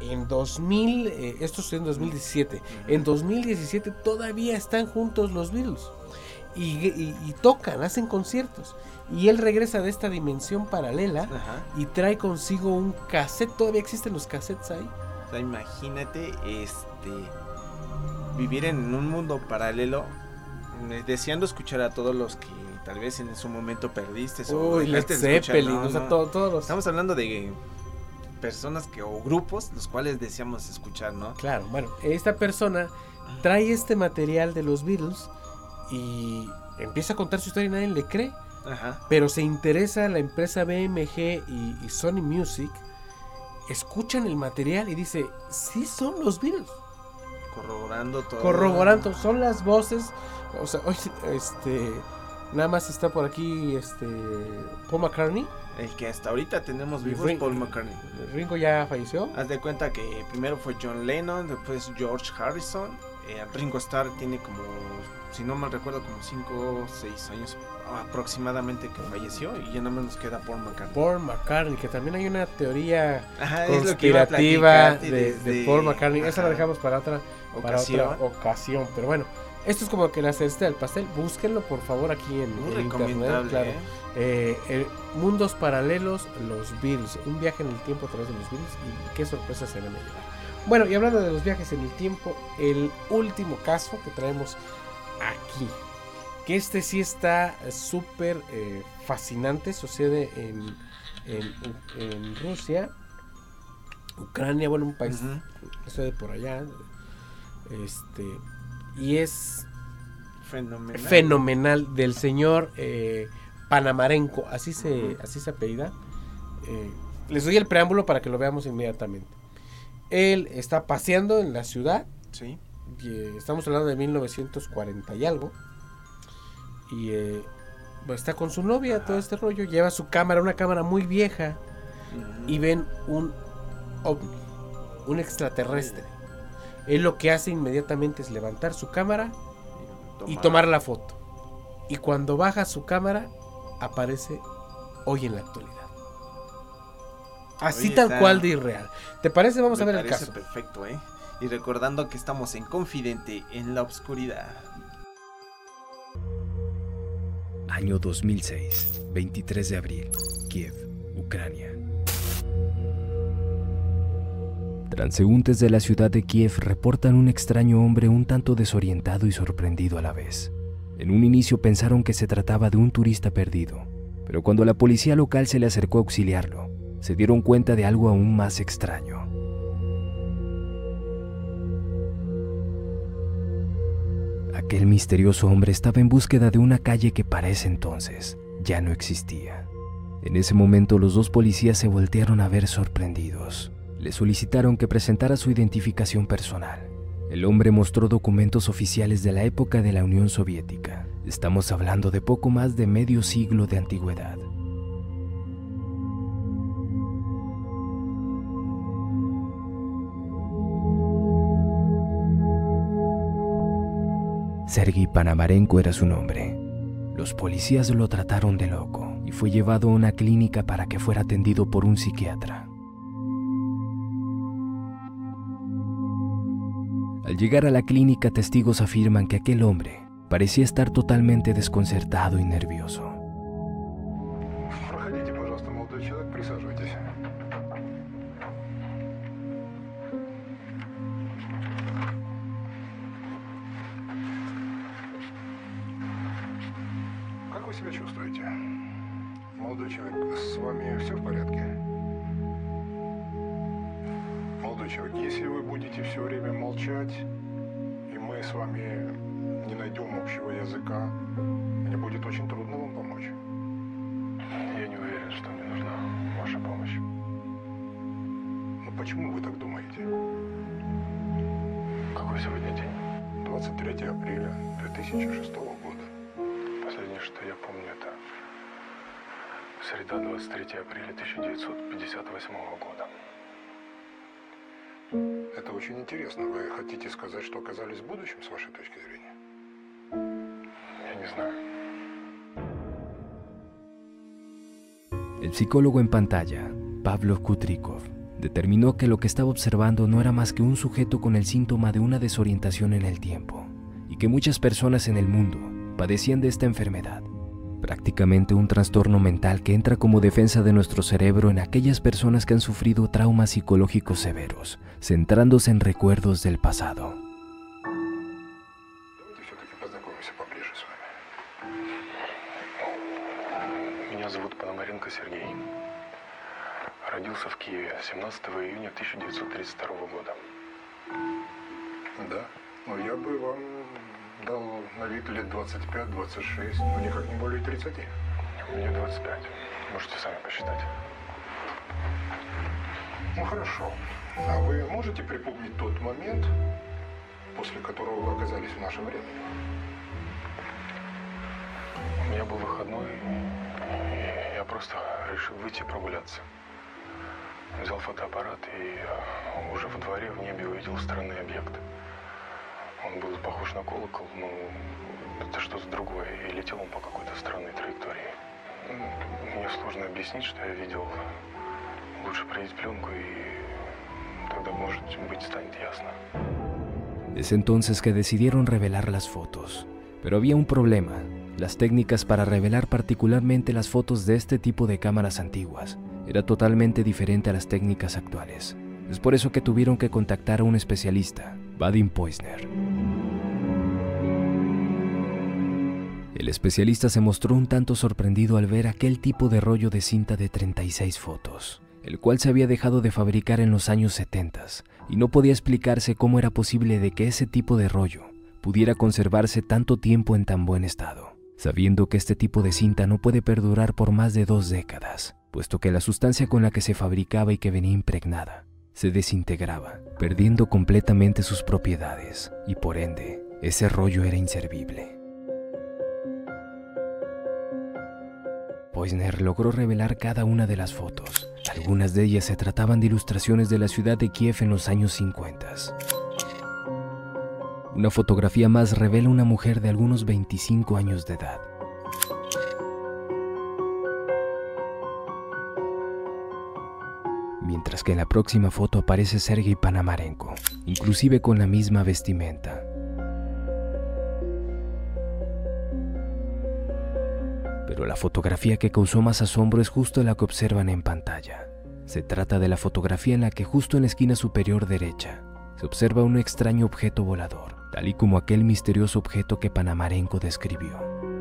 en 2000, eh, esto es en 2017, en 2017 todavía están juntos los Beatles y, y- y tocan, hacen conciertos y él regresa de esta dimensión paralela Ajá. y trae consigo un cassette, todavía existen los cassettes ahí. O sea, imagínate este vivir en un mundo paralelo deseando escuchar a todos los que tal vez en su momento perdiste o Uy, Led Zeppelin, no, o sea, no. to- todos los... Estamos hablando de personas que o grupos los cuales deseamos escuchar, ¿no? Claro, bueno, esta persona trae este material de los Beatles y empieza a contar su historia y nadie le cree. Ajá. Pero se interesa la empresa BMG y, y Sony Music. Escuchan el material y dice, sí son los Beatles. Corroborando todo. Corroborando, son las voces. O sea, este, nada más está por aquí, este, Paul McCartney. El que hasta ahorita tenemos vivos Ring- Paul McCartney. Ringo ya falleció. Haz de cuenta que primero fue John Lennon, después George Harrison. eh, Ringo Starr tiene como, si no mal recuerdo, como 5 o 6 años aproximadamente que falleció y ya nada más nos queda Paul McCartney. Paul McCartney, que también hay una teoría Ajá, conspirativa de, Paul McCartney. Esa la ajá. dejamos para otra, para Ocasión. otra ocasión. Pero bueno, esto es como que la cereza del pastel. Búsquenlo por favor aquí en, Muy en internet. Claro. ¿eh? Eh, eh, mundos paralelos, los Beatles. Un viaje en el tiempo a través de los Beatles. Y qué sorpresas se van a llevar. Bueno, y hablando de los viajes en el tiempo, el último caso que traemos aquí. Que este sí está súper eh, fascinante. Sucede en, en, en- en Rusia, Ucrania, bueno, un país que sucede por allá. Este, y es Fenomenal. fenomenal del señor eh, Panamarenko, así se, así se apellida. Eh, les doy el preámbulo para que lo veamos inmediatamente. Él está paseando en la ciudad, Sí. y, eh, estamos hablando de 1940 y algo, y eh, pues, está con su novia, todo este rollo, lleva su cámara, una cámara muy vieja, y ven un ovni, un extraterrestre. Él lo que hace inmediatamente es levantar su cámara y tomar la foto. Y cuando baja su cámara, aparece hoy en la actualidad. Así Oye, tal está- cual de irreal. ¿Te parece? Vamos Me a ver el caso. perfecto, ¿eh? Y recordando que estamos en Confidente en la Oscuridad. Año 2006, 23 de abril, Kiev, Ucrania. Transeúntes de la ciudad de Kiev reportan un extraño hombre un tanto desorientado y sorprendido a la vez. En un inicio pensaron que se trataba de un turista perdido, pero cuando la policía local se le acercó a auxiliarlo, se dieron cuenta de algo aún más extraño. Aquel misterioso hombre estaba en búsqueda de una calle que para ese entonces ya no existía. En ese momento los dos policías se voltearon a ver sorprendidos. Le solicitaron que presentara su identificación personal. El hombre mostró documentos oficiales de la época de la Unión Soviética. Estamos hablando de poco más de medio siglo de antigüedad. Sergei Panamarenko era su nombre. Los policías lo trataron de loco y fue llevado a una clínica para que fuera atendido por un psiquiatra. Al llegar a la clínica, testigos afirman que aquel hombre parecía estar totalmente desconcertado y nervioso. сказать, что оказались в будущем, с вашей точки зрения? Я не знаю. El psicólogo en pantalla, Pablo Kutrikov, determinó que lo que estaba observando no era más que un sujeto con el síntoma de una desorientación en el tiempo, y que muchas personas en el mundo padecían de esta enfermedad, prácticamente un trastorno mental que entra como defensa de nuestro cerebro en aquellas personas que han sufrido traumas psicológicos severos, centrándose en recuerdos del pasado. Пономаренко Сергей. Родился в Киеве 17 июня 1932 года. Да. Но я бы вам дал на вид лет 25-26, но никак не более 30. Мне 25. Можете сами посчитать. Ну хорошо. А вы можете припомнить тот момент, после которого вы оказались в нашем времени? У меня был выходной, я просто решил выйти прогуляться. Взял фотоаппарат и э, уже во дворе в небе увидел странный объект. Он был похож на колокол, но это что-то другое, и летел он по какой-то странной траектории. Мне сложно объяснить, что я видел. Лучше проявить пленку, и тогда, может быть, станет ясно. Es entonces que decidieron revelar las fotos. Pero había un problema. Las técnicas para revelar particularmente las fotos de este tipo de cámaras antiguas era totalmente diferente a las técnicas actuales. Es por eso que tuvieron que contactar a un especialista, Vadim Poisner. El especialista se mostró un tanto sorprendido al ver aquel tipo de rollo de cinta de 36 fotos, el cual se había dejado de fabricar en los años 70 y no podía explicarse cómo era posible de que ese tipo de rollo pudiera conservarse tanto tiempo en tan buen estado, sabiendo que este tipo de cinta no puede perdurar por más de dos décadas, puesto que la sustancia con la que se fabricaba y que venía impregnada se desintegraba, perdiendo completamente sus propiedades, y por ende, ese rollo era inservible. Poisner logró revelar cada una de las fotos. Algunas de ellas se trataban de ilustraciones de la ciudad de Kiev en los años 50. Una fotografía más revela una mujer de algunos 25 años de edad. Mientras que en la próxima foto aparece Sergei Panamarenko, inclusive con la misma vestimenta. Pero la fotografía que causó más asombro es justo la que observan en pantalla. Se trata de la fotografía en la que justo en la esquina superior derecha se observa un extraño objeto volador, tal y como aquel misterioso objeto que Panamarenko describió.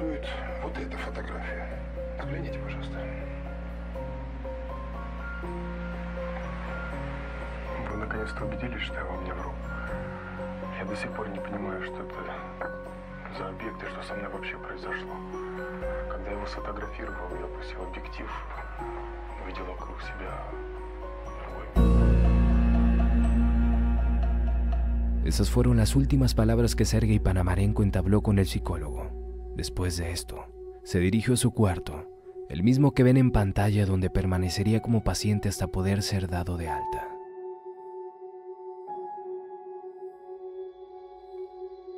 Интересует вот эта фотография. Взгляните, пожалуйста. Вы наконец-то убедились, что я вам не вру. Я до сих пор не понимаю, что это за объект и что со мной вообще произошло. Когда я его сфотографировал, я опустил объектив, увидел вокруг себя Esas fueron las últimas palabras que Sergei Panamarenko entabló con el psicólogo. Después de esto, se dirigió a su cuarto, el mismo que ven en pantalla donde permanecería como paciente hasta poder ser dado de alta.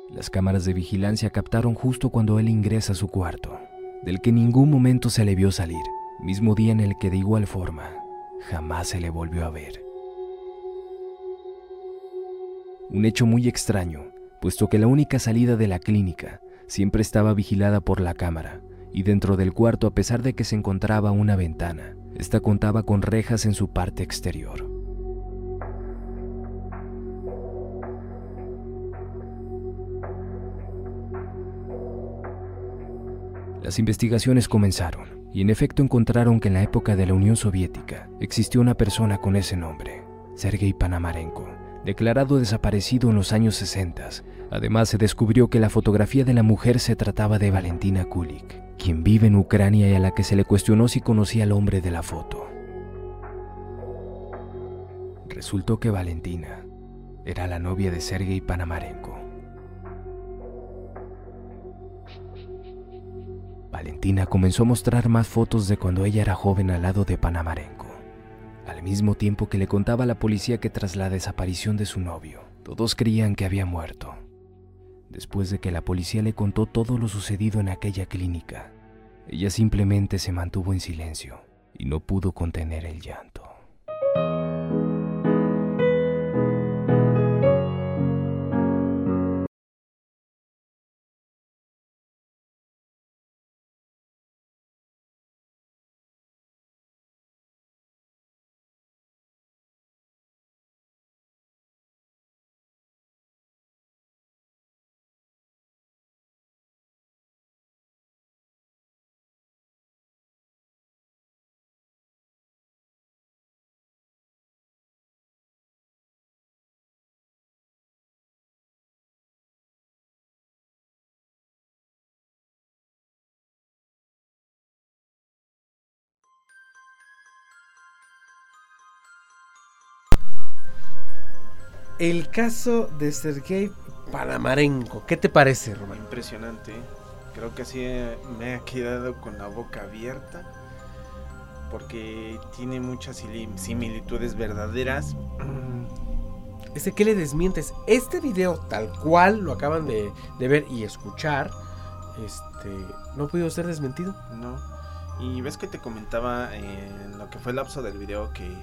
Las cámaras de vigilancia captaron justo cuando él ingresa a su cuarto, del que en ningún momento se le vio salir, mismo día en el que de igual forma jamás se le volvió a ver. Un hecho muy extraño, puesto que la única salida de la clínica siempre estaba vigilada por la cámara, y dentro del cuarto, a pesar de que se encontraba una ventana, esta contaba con rejas en su parte exterior. Las investigaciones comenzaron y en efecto encontraron que en la época de la Unión Soviética existió una persona con ese nombre, Sergei Panamarenko, declarado desaparecido en los años 60. Además se descubrió que la fotografía de la mujer se trataba de Valentina Kulik, quien vive en Ucrania y a la que se le cuestionó si conocía al hombre de la foto. Resultó que Valentina era la novia de Sergei Panamarenko. Valentina comenzó a mostrar más fotos de cuando ella era joven al lado de Panamarenko, al mismo tiempo que le contaba a la policía que tras la desaparición de su novio, todos creían que había muerto. Después de que la policía le contó todo lo sucedido en aquella clínica, ella simplemente se mantuvo en silencio y no pudo contener el llanto. El caso de Sergei Panamarenko. ¿Qué te parece, Román? Impresionante. ¿eh? Creo que así eh, me ha quedado con la boca abierta. Porque tiene muchas similitudes verdaderas. Ese que le desmientes. Este video, tal cual lo acaban de, de ver y escuchar, este, no pudo ser desmentido. No. Y ves que te comentaba en lo que fue el lapso del video que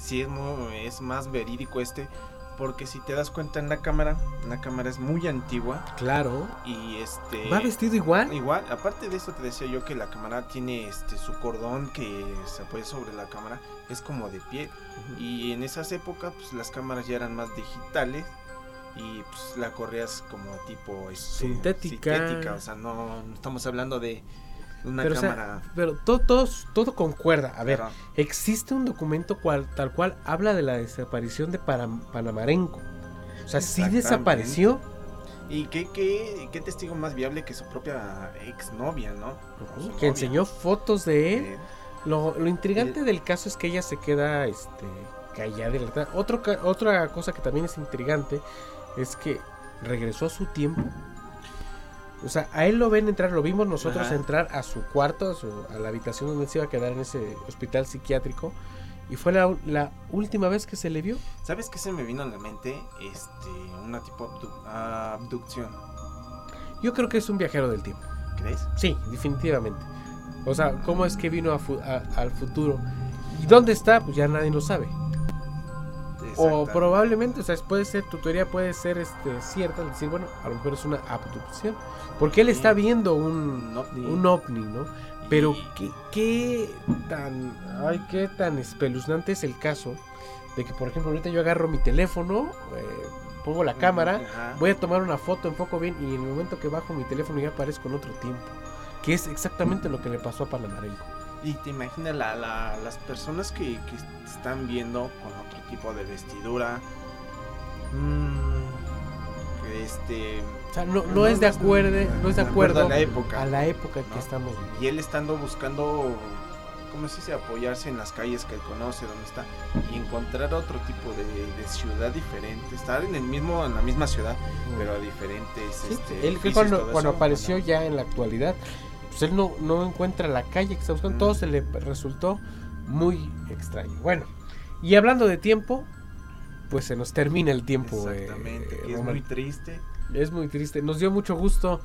sí es, mu- es más verídico este. Porque si te das cuenta en la cámara, la cámara es muy antigua. Claro. Y este. ¿Va vestido igual? Igual. Aparte de eso, te decía yo que la cámara tiene este su cordón que se apoya sobre la cámara. Es como de pie. Y en esas épocas, pues las cámaras ya eran más digitales. Y pues la correas como tipo este, Sintética. sintética, O sea, no, no estamos hablando de una pero, o sea, cámara. pero todo, todo, todo concuerda. A ver, Claro. existe un documento cual, tal cual habla de la desaparición de Panam- Panamarenko. O sea, sí desapareció. Y qué, qué, qué testigo más viable que su propia exnovia, ¿no? Que novia. enseñó fotos de él. Eh, Lo, lo intrigante del caso es que ella se queda este, callada. Otro, otra cosa que también es intrigante es que regresó a su tiempo. O sea, a él lo ven entrar, lo vimos nosotros Ajá. entrar a su cuarto, a, su- a la habitación donde se iba a quedar en ese hospital psiquiátrico. Y fue la, la última vez que se le vio. ¿Sabes qué se me vino a la mente? Este, una tipo abdu- abducción. Yo creo que es un viajero del tiempo. ¿Crees? Sí, definitivamente. O sea, ¿cómo es que vino a fu- a- al futuro? ¿Y dónde está? Pues ya nadie lo sabe. O probablemente, o sea, puede ser, tu teoría puede ser este, cierta, es decir, bueno, a lo mejor es una abducción. Porque él está viendo un, Un ovni. un ovni, ¿no? Pero Y- ¿qué, qué tan, ay, qué tan espeluznante es el caso de que, por ejemplo, ahorita yo agarro mi teléfono, eh, pongo la cámara, Ajá. voy a tomar una foto, enfoco bien y en el momento que bajo mi teléfono ya aparezco en otro tiempo. Que es exactamente lo que le pasó a Panamarenko. Y te imaginas la, la- las personas que, que están viendo con otro tipo de vestidura. mm, este. O sea, no, no es de acuerdo, no es de acuerdo a la época. a la época que estamos viviendo. Y él estando buscando, ¿cómo se dice? Apoyarse en las calles que él conoce, donde está, y encontrar otro tipo de, de ciudad diferente. Estar en el mismo, en la misma ciudad, pero a diferentes. Sí, este, él que edificios, cuando, apareció bueno, ya en la actualidad, pues él no, no encuentra la calle que está buscando, Mm. todo se le resultó muy extraño. Bueno, y hablando de tiempo, pues se nos termina el tiempo. eh, Exactamente, que es muy triste. Es muy triste. Nos dio mucho gusto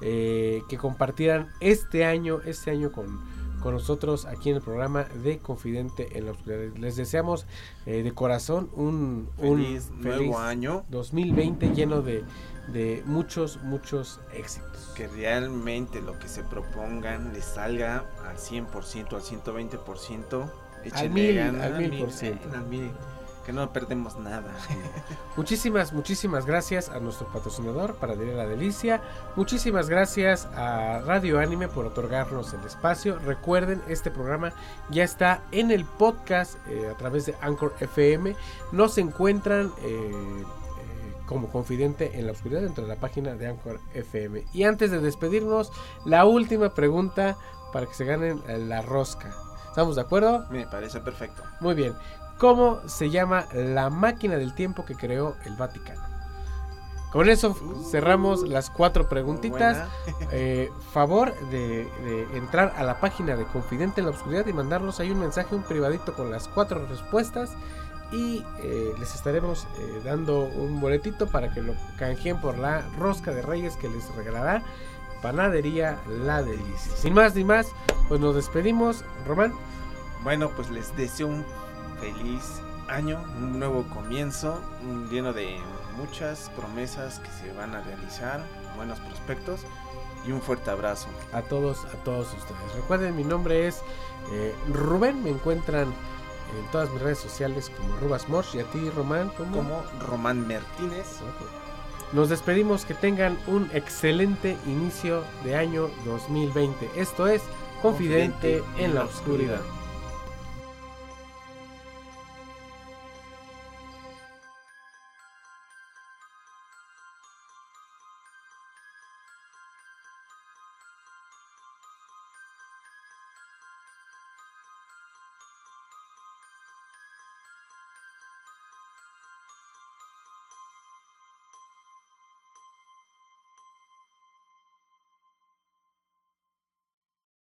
eh, que compartieran este año, este año con, con nosotros aquí en el programa de Confidente en la Oscuridad. Les deseamos eh, de corazón un, un Feliz nuevo año. 2020 lleno de, de muchos, muchos éxitos. Que realmente lo que se propongan les salga al 100%, al 120%. Échenle mil, ganas, al mil por ciento. al mil, que no perdemos nada. Muchísimas, muchísimas gracias a nuestro patrocinador Panadería La Delicia. Muchísimas gracias a Radio Anime por otorgarnos el espacio. Recuerden, este programa ya está en el podcast eh, a través de Anchor FM. Nos encuentran eh, como confidente en la oscuridad dentro de la página de Anchor FM. Y antes de despedirnos, la última pregunta para que se ganen la rosca. ¿Estamos de acuerdo? Me parece perfecto. Muy bien. ¿Cómo se llama la máquina del tiempo que creó el Vaticano? Con eso cerramos las cuatro preguntitas. Eh, favor de, de entrar a la página de Confidente en la Oscuridad y mandarnos ahí un mensaje, un privadito con las cuatro respuestas. Y eh, les estaremos eh, dando un boletito para que lo canjeen por la rosca de reyes que les regalará Panadería La Delicia. Sin más ni más, pues nos despedimos. Román. Bueno, pues les deseo un feliz año, un nuevo comienzo, lleno de muchas promesas que se van a realizar, buenos prospectos y un fuerte abrazo. a todos, a todos ustedes. Recuerden, mi nombre es eh, Rubén, me encuentran en todas mis redes sociales como Rubas Mosh y a ti, Román, ¿cómo? Como Román Martínez. Nos despedimos, que tengan un excelente inicio de año 2020. Esto es Confidente, Confidente en la Oscuridad.